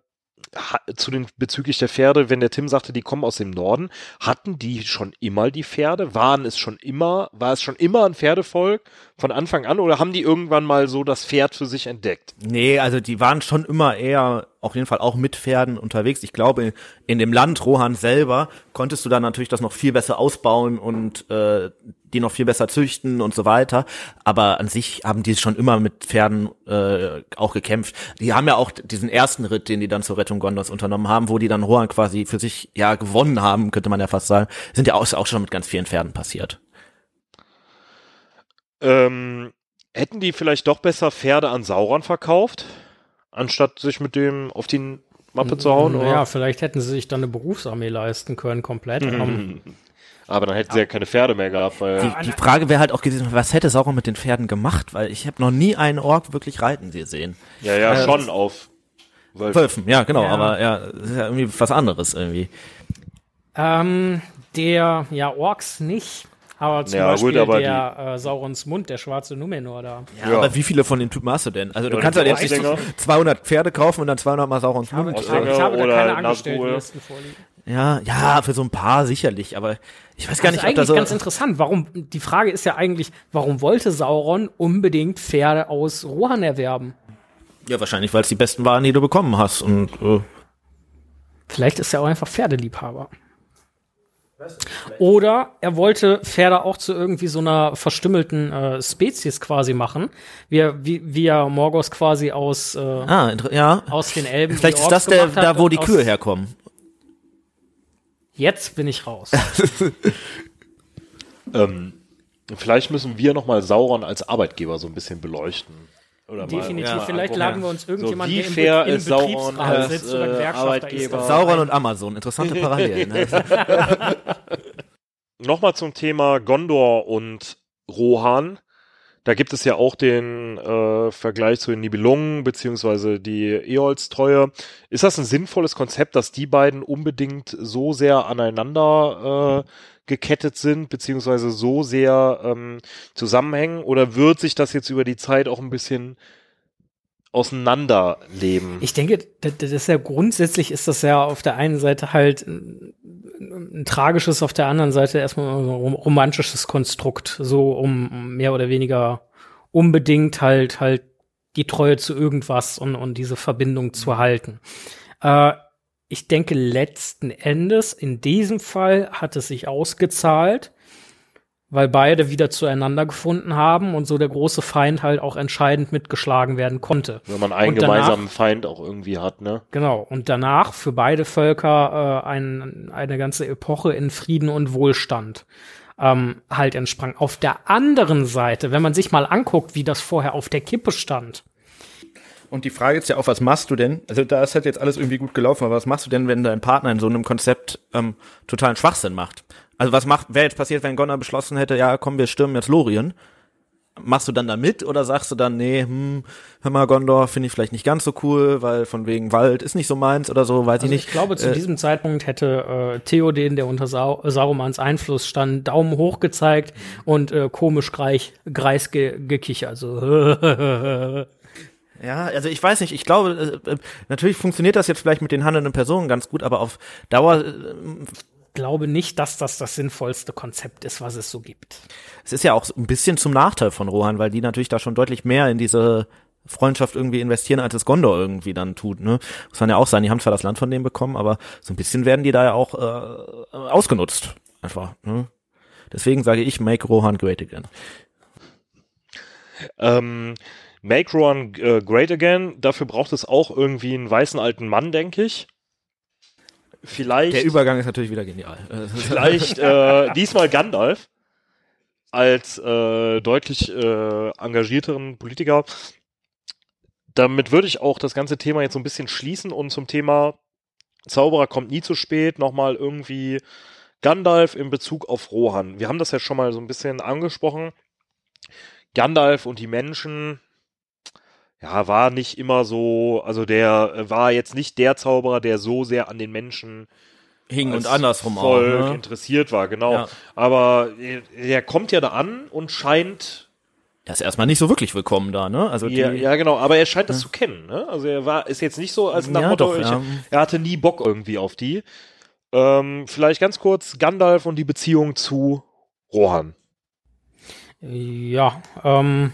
zu den bezüglich der Pferde, wenn der Tim sagte, die kommen aus dem Norden, hatten die schon immer die Pferde? Waren es schon immer, war es schon immer ein Pferdevolk von Anfang an oder haben die irgendwann mal so das Pferd für sich entdeckt? Nee, also die waren schon immer eher auf jeden Fall auch mit Pferden unterwegs. Ich glaube, in dem Land Rohan selber konntest du dann natürlich das noch viel besser ausbauen und äh, die noch viel besser züchten und so weiter. Aber an sich haben die schon immer mit Pferden äh, auch gekämpft. Die haben ja auch diesen ersten Ritt, den die dann zur Rettung Gondors unternommen haben, wo die dann Rohan quasi für sich ja gewonnen haben, könnte man ja fast sagen, sind ja auch, auch schon mit ganz vielen Pferden passiert. Ähm, hätten die vielleicht doch besser Pferde an Sauron verkauft? anstatt sich mit dem auf die Mappe zu hauen? Ja, oder? vielleicht hätten sie sich dann eine Berufsarmee leisten können, komplett. Mhm. Aber dann hätten sie ja keine Pferde mehr gehabt. Weil die, die Frage wäre halt auch gewesen, was hätte Sauron mit den Pferden gemacht? Weil ich habe noch nie einen Ork wirklich reiten sehen. Ja, ja, äh, schon auf Wölfen. Wölfen. Ja, genau, ja. aber ja, das ist ja irgendwie was anderes irgendwie. Ähm, der, ja, Orks nicht. Aber zum ja, Beispiel gut, aber der äh, Saurons Mund, der schwarze Numenor da. Ja, ja, aber wie viele von den Typen hast du denn? Also du ja, kannst halt jetzt nicht 200 Pferde kaufen und dann 200 mal Saurons ich Mund. Habe, ich habe da keine Angestelltenlisten vorliegen. Ja, ja, für so ein paar sicherlich, aber ich weiß gar das nicht, ob das so ganz interessant. Warum? Die Frage ist ja eigentlich, warum wollte Sauron unbedingt Pferde aus Rohan erwerben? Ja, wahrscheinlich, weil es die besten waren, die du bekommen hast und äh Vielleicht ist er auch einfach Pferdeliebhaber. Oder er wollte Pferde auch zu irgendwie so einer verstümmelten äh, Spezies quasi machen, wie er, wie, wie er Morgos quasi aus, äh, Ah, ja. aus den Elben. Vielleicht ist das der, da wo die Kühe herkommen. Jetzt bin ich raus. Ähm, vielleicht müssen wir nochmal Sauron als Arbeitgeber so ein bisschen beleuchten. Oder Definitiv. ja, Vielleicht laden wir uns irgendjemanden, wie der im, fair Be- im ist Sauron Betriebsrat als, sitzt oder äh, Gewerkschafter ist. Arbeitgeber? Sauron und Amazon, interessante Parallelen. ne? Nochmal zum Thema Gondor und Rohan. Da gibt es ja auch den äh, Vergleich zu den Nibelungen beziehungsweise die Eolstreue. Ist das ein sinnvolles Konzept, dass die beiden unbedingt so sehr aneinander äh, gekettet sind beziehungsweise so sehr ähm, zusammenhängen? Oder wird sich das jetzt über die Zeit auch ein bisschen auseinanderleben? Ich denke, das, ist ja grundsätzlich ist das ja auf der einen Seite halt ein, tragisches, auf der anderen Seite erstmal ein rom- romantisches Konstrukt, so um um mehr oder weniger unbedingt halt halt die Treue zu irgendwas und, und diese Verbindung zu halten. Äh, ich denke, letzten Endes, in diesem Fall hat es sich ausgezahlt, weil beide wieder zueinander gefunden haben und so der große Feind halt auch entscheidend mitgeschlagen werden konnte. Wenn man einen danach- gemeinsamen Feind auch irgendwie hat, ne? Genau. Und danach für beide Völker äh, ein, eine ganze Epoche in Frieden und Wohlstand ähm, halt entsprang. Auf der anderen Seite, wenn man sich mal anguckt, wie das vorher auf der Kippe stand, Und die Frage ist ja auch, was machst du denn? Also da ist halt jetzt alles irgendwie gut gelaufen, aber was machst du denn, wenn dein Partner in so einem Konzept ähm, totalen Schwachsinn macht? Also was macht, wäre jetzt passiert, wenn Gonner beschlossen hätte, ja komm, wir stürmen jetzt Lorien? Machst du dann da mit oder sagst du dann, nee, hm, hör mal, Gondor finde ich vielleicht nicht ganz so cool, weil von wegen Wald ist nicht so meins oder so, weiß also ich nicht. ich glaube, zu Äh, diesem Zeitpunkt hätte äh, Theoden, der unter Sau Saurumans Einfluss stand, Daumen hoch gezeigt und äh, komisch greich, greis ge gekichert. So. Ja, also ich weiß nicht, ich glaube, äh, äh, natürlich funktioniert das jetzt vielleicht mit den handelnden Personen ganz gut, aber auf Dauer, äh, glaube nicht, dass das das sinnvollste Konzept ist, was es so gibt. es ist ja auch ein bisschen zum Nachteil von Rohan, weil die natürlich da schon deutlich mehr in diese Freundschaft irgendwie investieren, als es Gondor irgendwie dann tut, ne? Muss man ja auch sein, die haben zwar das Land von denen bekommen, aber so ein bisschen werden die da ja auch äh, ausgenutzt. Einfach, ne? Deswegen sage ich, make Rohan great again. Ähm, Make Rohan äh, Great Again, dafür braucht es auch irgendwie einen weißen alten Mann, denke ich. Vielleicht, Der Übergang ist natürlich wieder genial. Vielleicht äh, diesmal Gandalf als äh, deutlich äh, engagierteren Politiker. Damit würde ich auch das ganze Thema jetzt so ein bisschen schließen und zum Thema Zauberer kommt nie zu spät nochmal irgendwie Gandalf in Bezug auf Rohan. Wir haben das ja schon mal so ein bisschen angesprochen. Gandalf und die Menschen, ja, war nicht immer so, also der äh, war jetzt nicht der Zauberer, der so sehr an den Menschen Hing und andersrum auch. Volk Ne? interessiert war, genau. Ja. Aber er, er kommt ja da an und scheint, Er ist erstmal nicht so wirklich willkommen da, ne? Also die, ja, ja genau, aber er scheint das zu kennen, ne? Also er war, ist jetzt nicht so als nach Ja, Motto, doch, ich, ja. er hatte nie Bock irgendwie auf die. Ähm, vielleicht ganz kurz Gandalf und die Beziehung zu Rohan. Ja, ähm,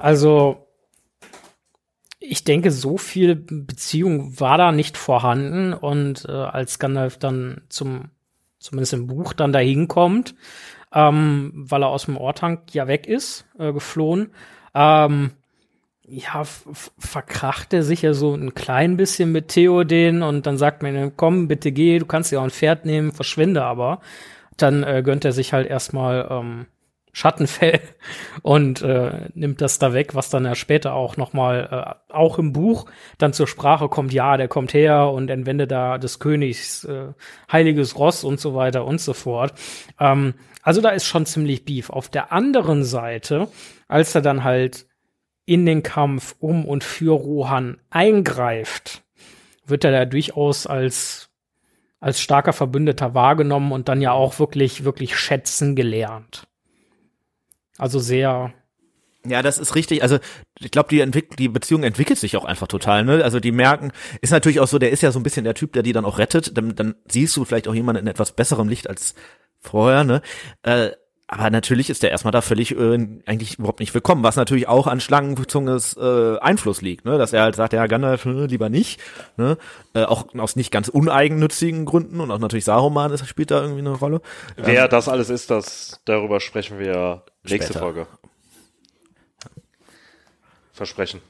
also ich denke, so viel Beziehung war da nicht vorhanden und äh, als Gandalf dann zum, zumindest im Buch dann dahin kommt, ähm, weil er aus dem Ortank ja weg ist, äh, geflohen, ähm, ja, verkracht er sich ja so ein klein bisschen mit Theoden und dann sagt man ihm, komm, bitte geh, du kannst ja auch ein Pferd nehmen, verschwinde aber. Dann äh, gönnt er sich halt erstmal ähm, Schattenfell und äh, nimmt das da weg, was dann ja später auch noch mal äh, auch im Buch dann zur Sprache kommt, ja, der kommt her und entwendet da des Königs äh, heiliges Ross und so weiter und so fort. Ähm, also da ist schon ziemlich Beef. Auf der anderen Seite, als er dann halt in den Kampf um und für Rohan eingreift, wird er da durchaus als als starker Verbündeter wahrgenommen und dann ja auch wirklich wirklich schätzen gelernt. Also sehr Ja, das ist richtig. Also ich glaube, die, Entwick die Beziehung entwickelt sich auch einfach total. Ne? Also die merken, ist natürlich auch so, der ist ja so ein bisschen der Typ, der die dann auch rettet. Dann, dann siehst du vielleicht auch jemanden in etwas besserem Licht als vorher. Ne? Äh, aber natürlich ist der erstmal da völlig äh, eigentlich überhaupt nicht willkommen, was natürlich auch an Schlangenzunges äh, Einfluss liegt, ne? dass er halt sagt, ja Gandalf äh, lieber nicht, ne? äh, auch aus nicht ganz uneigennützigen Gründen und auch natürlich Saruman ist, spielt da irgendwie eine Rolle. Wer ähm, das alles ist, das darüber sprechen wir nächste später. Folge. Versprechen.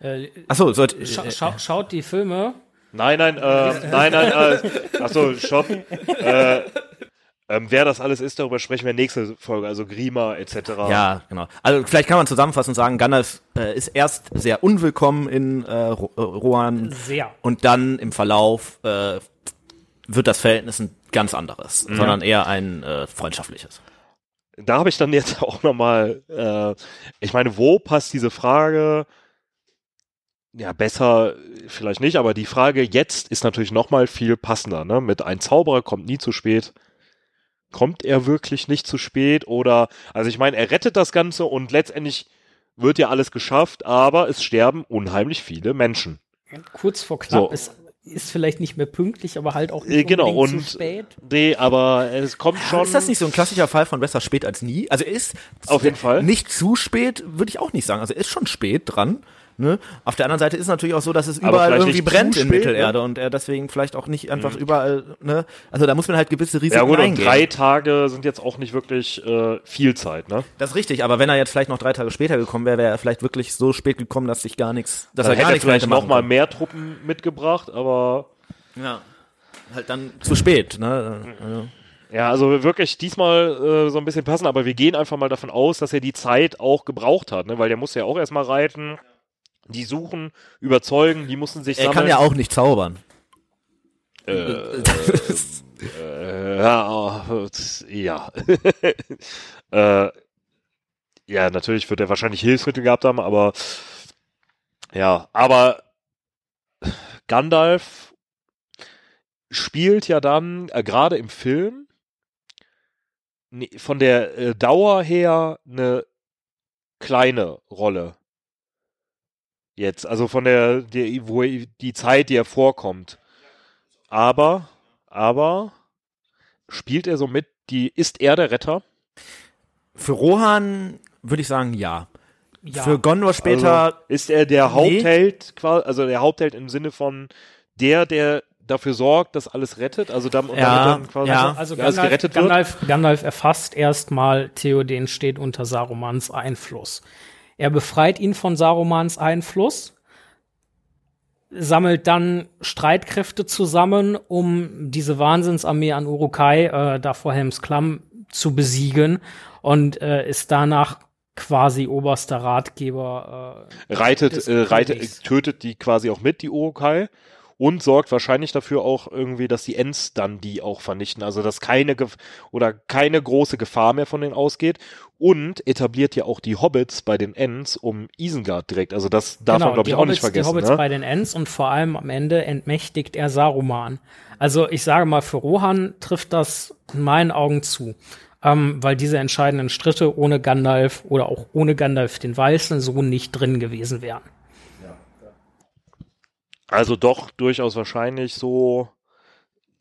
Äh, Achso, sollt, scha scha schaut die Filme. Nein, nein, äh, nein, nein, äh, achso, stopp. Äh, ähm, wer das alles ist, darüber sprechen wir nächste Folge, also Grima etc. Ja, genau. Also vielleicht kann man zusammenfassend sagen, Gandalf äh, ist erst sehr unwillkommen in äh, äh, Rohan. Sehr. Und dann im Verlauf äh, wird das Verhältnis ein ganz anderes, mhm. sondern eher ein äh, freundschaftliches. Da habe ich dann jetzt auch nochmal, äh, ich meine, wo passt diese Frage ja, besser vielleicht nicht, aber die Frage jetzt ist natürlich nochmal viel passender. Ne? Mit ein Zauberer kommt nie zu spät kommt er wirklich nicht zu spät oder, also ich meine, er rettet das Ganze und letztendlich wird ja alles geschafft, aber es sterben unheimlich viele Menschen. Kurz vor knapp so. ist ist vielleicht nicht mehr pünktlich, aber halt auch nicht äh, genau, und, zu spät. Nee, aber es kommt ja, schon. Ist das nicht so ein klassischer Fall von besser spät als nie? Also ist auf jeden Fall nicht zu spät, würde ich auch nicht sagen. Also ist schon spät dran. Ne? Auf der anderen Seite ist es natürlich auch so, dass es überall irgendwie brennt in Mittelerde ne? und er deswegen vielleicht auch nicht einfach mhm. überall, ne? Also da muss man halt gewisse Risiken ja, gut, eingehen. Und drei Tage sind jetzt auch nicht wirklich äh, viel Zeit, ne? Das ist richtig, aber wenn er jetzt vielleicht noch drei Tage später gekommen wäre, wäre er vielleicht wirklich so spät gekommen, dass sich gar nichts, dass dann er gar nichts vielleicht noch mal mehr Truppen mitgebracht, aber ja, halt dann zu spät, ne? Mhm. Ja, also wirklich diesmal äh, so ein bisschen passen, aber wir gehen einfach mal davon aus, dass er die Zeit auch gebraucht hat, ne? weil der muss ja auch erstmal reiten. Die suchen, überzeugen, die mussten sich er sammeln. Er kann ja auch nicht zaubern. Äh, äh, ja, ja. äh, ja, natürlich wird er wahrscheinlich Hilfsmittel gehabt haben, aber ja, aber Gandalf spielt ja dann äh, gerade im Film von der äh, Dauer her eine kleine Rolle jetzt, also von der, die, wo die Zeit, die er vorkommt. Aber, aber spielt er so mit, die, ist er der Retter? Für Rohan würde ich sagen, ja. ja. Für Gondor später. Also ist er der nee. Hauptheld, also der Hauptheld im Sinne von der, der dafür sorgt, dass alles rettet, also damit, ja, dann quasi ja. also Gandalf, gerettet Gandalf, wird. Gandalf erfasst erstmal, Theoden steht unter Sarumans Einfluss. Er befreit ihn von Sarumans Einfluss, sammelt dann Streitkräfte zusammen, um diese Wahnsinnsarmee an Urukai, äh, da vor Helms Klamm, zu besiegen und äh, ist danach quasi oberster Ratgeber. Äh, reitet, äh, reitet, tötet die quasi auch mit, die Urukai und sorgt wahrscheinlich dafür auch irgendwie, dass die Ents dann die auch vernichten. Also dass keine Gef oder keine große Gefahr mehr von denen ausgeht und etabliert ja auch die Hobbits bei den Ents um Isengard direkt. Also das darf genau, man glaube ich auch nicht vergessen. Die Hobbits ne? bei den Ents und vor allem am Ende entmächtigt er Saruman. Also ich sage mal, für Rohan trifft das in meinen Augen zu. Ähm, weil diese entscheidenden Stritte ohne Gandalf oder auch ohne Gandalf den Weißen so nicht drin gewesen wären. Also doch durchaus wahrscheinlich so,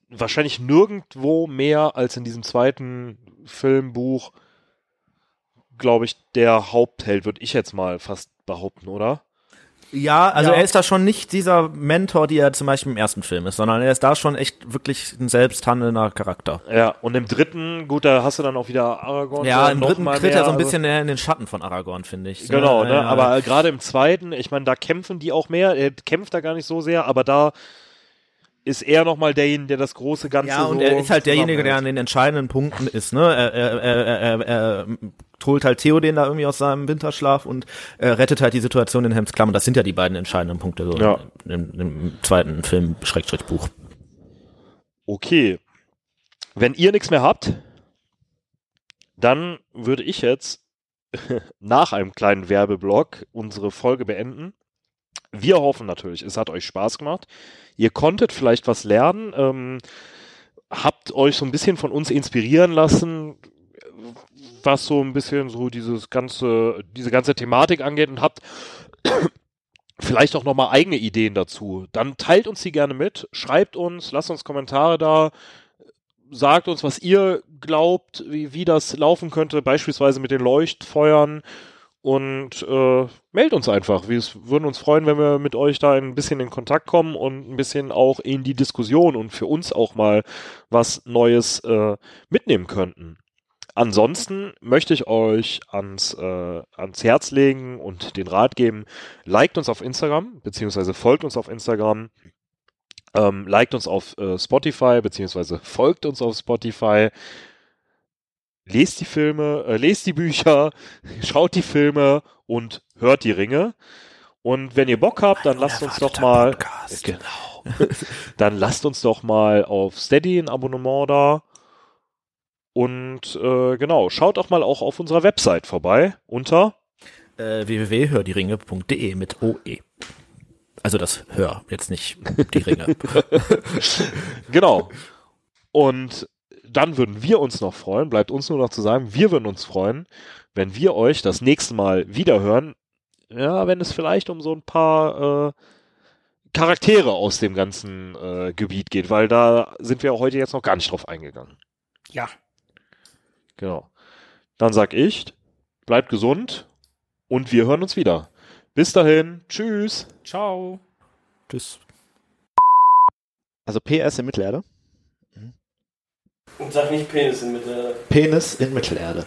wahrscheinlich nirgendwo mehr als in diesem zweiten Filmbuch, glaube ich, der Hauptheld, würde ich jetzt mal fast behaupten, oder? Ja, also ja. er ist da schon nicht dieser Mentor, die er zum Beispiel im ersten Film ist, sondern er ist da schon echt wirklich ein selbsthandelnder Charakter. Ja, und im dritten, gut, da hast du dann auch wieder Aragorn. Ja, im dritten tritt er so ein bisschen also, in den Schatten von Aragorn, finde ich. Genau, ne? Ja, aber gerade im zweiten, ich meine, da kämpfen die auch mehr, er kämpft da gar nicht so sehr, aber da ist er nochmal derjenige, der das große Ganze Ja, und so er ist halt derjenige, der an den entscheidenden Punkten ist, ne? Er, er, er, er, er holt halt Theoden da irgendwie aus seinem Winterschlaf und äh, rettet halt die Situation in Helms Klamm. Und das sind ja die beiden entscheidenden Punkte so ja. im, im, zweiten Film, Schrägstrich Buch. Okay. Wenn ihr nichts mehr habt, dann würde ich jetzt nach einem kleinen Werbeblock unsere Folge beenden. Wir hoffen natürlich, es hat euch Spaß gemacht. Ihr konntet vielleicht was lernen, ähm, habt euch so ein bisschen von uns inspirieren lassen, was so ein bisschen so dieses ganze, diese ganze Thematik angeht und habt vielleicht auch nochmal eigene Ideen dazu. Dann teilt uns die gerne mit, schreibt uns, lasst uns Kommentare da, sagt uns, was ihr glaubt, wie, wie das laufen könnte, beispielsweise mit den Leuchtfeuern und äh, meldet uns einfach. Wir würden uns freuen, wenn wir mit euch da ein bisschen in Kontakt kommen und ein bisschen auch in die Diskussion und für uns auch mal was Neues äh, mitnehmen könnten. Ansonsten möchte ich euch ans, äh, ans Herz legen und den Rat geben, liked uns auf Instagram, beziehungsweise folgt uns auf Instagram, ähm, liked uns auf äh, Spotify, beziehungsweise folgt uns auf Spotify, lest die Filme, äh, lest die Bücher, schaut die Filme und hört die Ringe. Und wenn ihr Bock habt, dann lasst uns doch mal, Podcast. genau, dann lasst uns doch mal auf Steady ein Abonnement da. Und äh, genau, schaut auch mal auch auf unserer Website vorbei unter Äh, www.hördieringe.de mit OE. Also das Hör, jetzt nicht die Ringe. Genau. Und dann würden wir uns noch freuen, bleibt uns nur noch zu sagen, wir würden uns freuen, wenn wir euch das nächste Mal wiederhören. Ja, wenn es vielleicht um so ein paar äh, Charaktere aus dem ganzen äh, Gebiet geht, weil da sind wir heute jetzt noch gar nicht drauf eingegangen. Ja. Genau. Dann sag ich, bleibt gesund und wir hören uns wieder. Bis dahin, tschüss. Ciao. Tschüss. Also PS in Mittelerde. Und sag nicht Penis in Mittelerde. Penis in Mittelerde.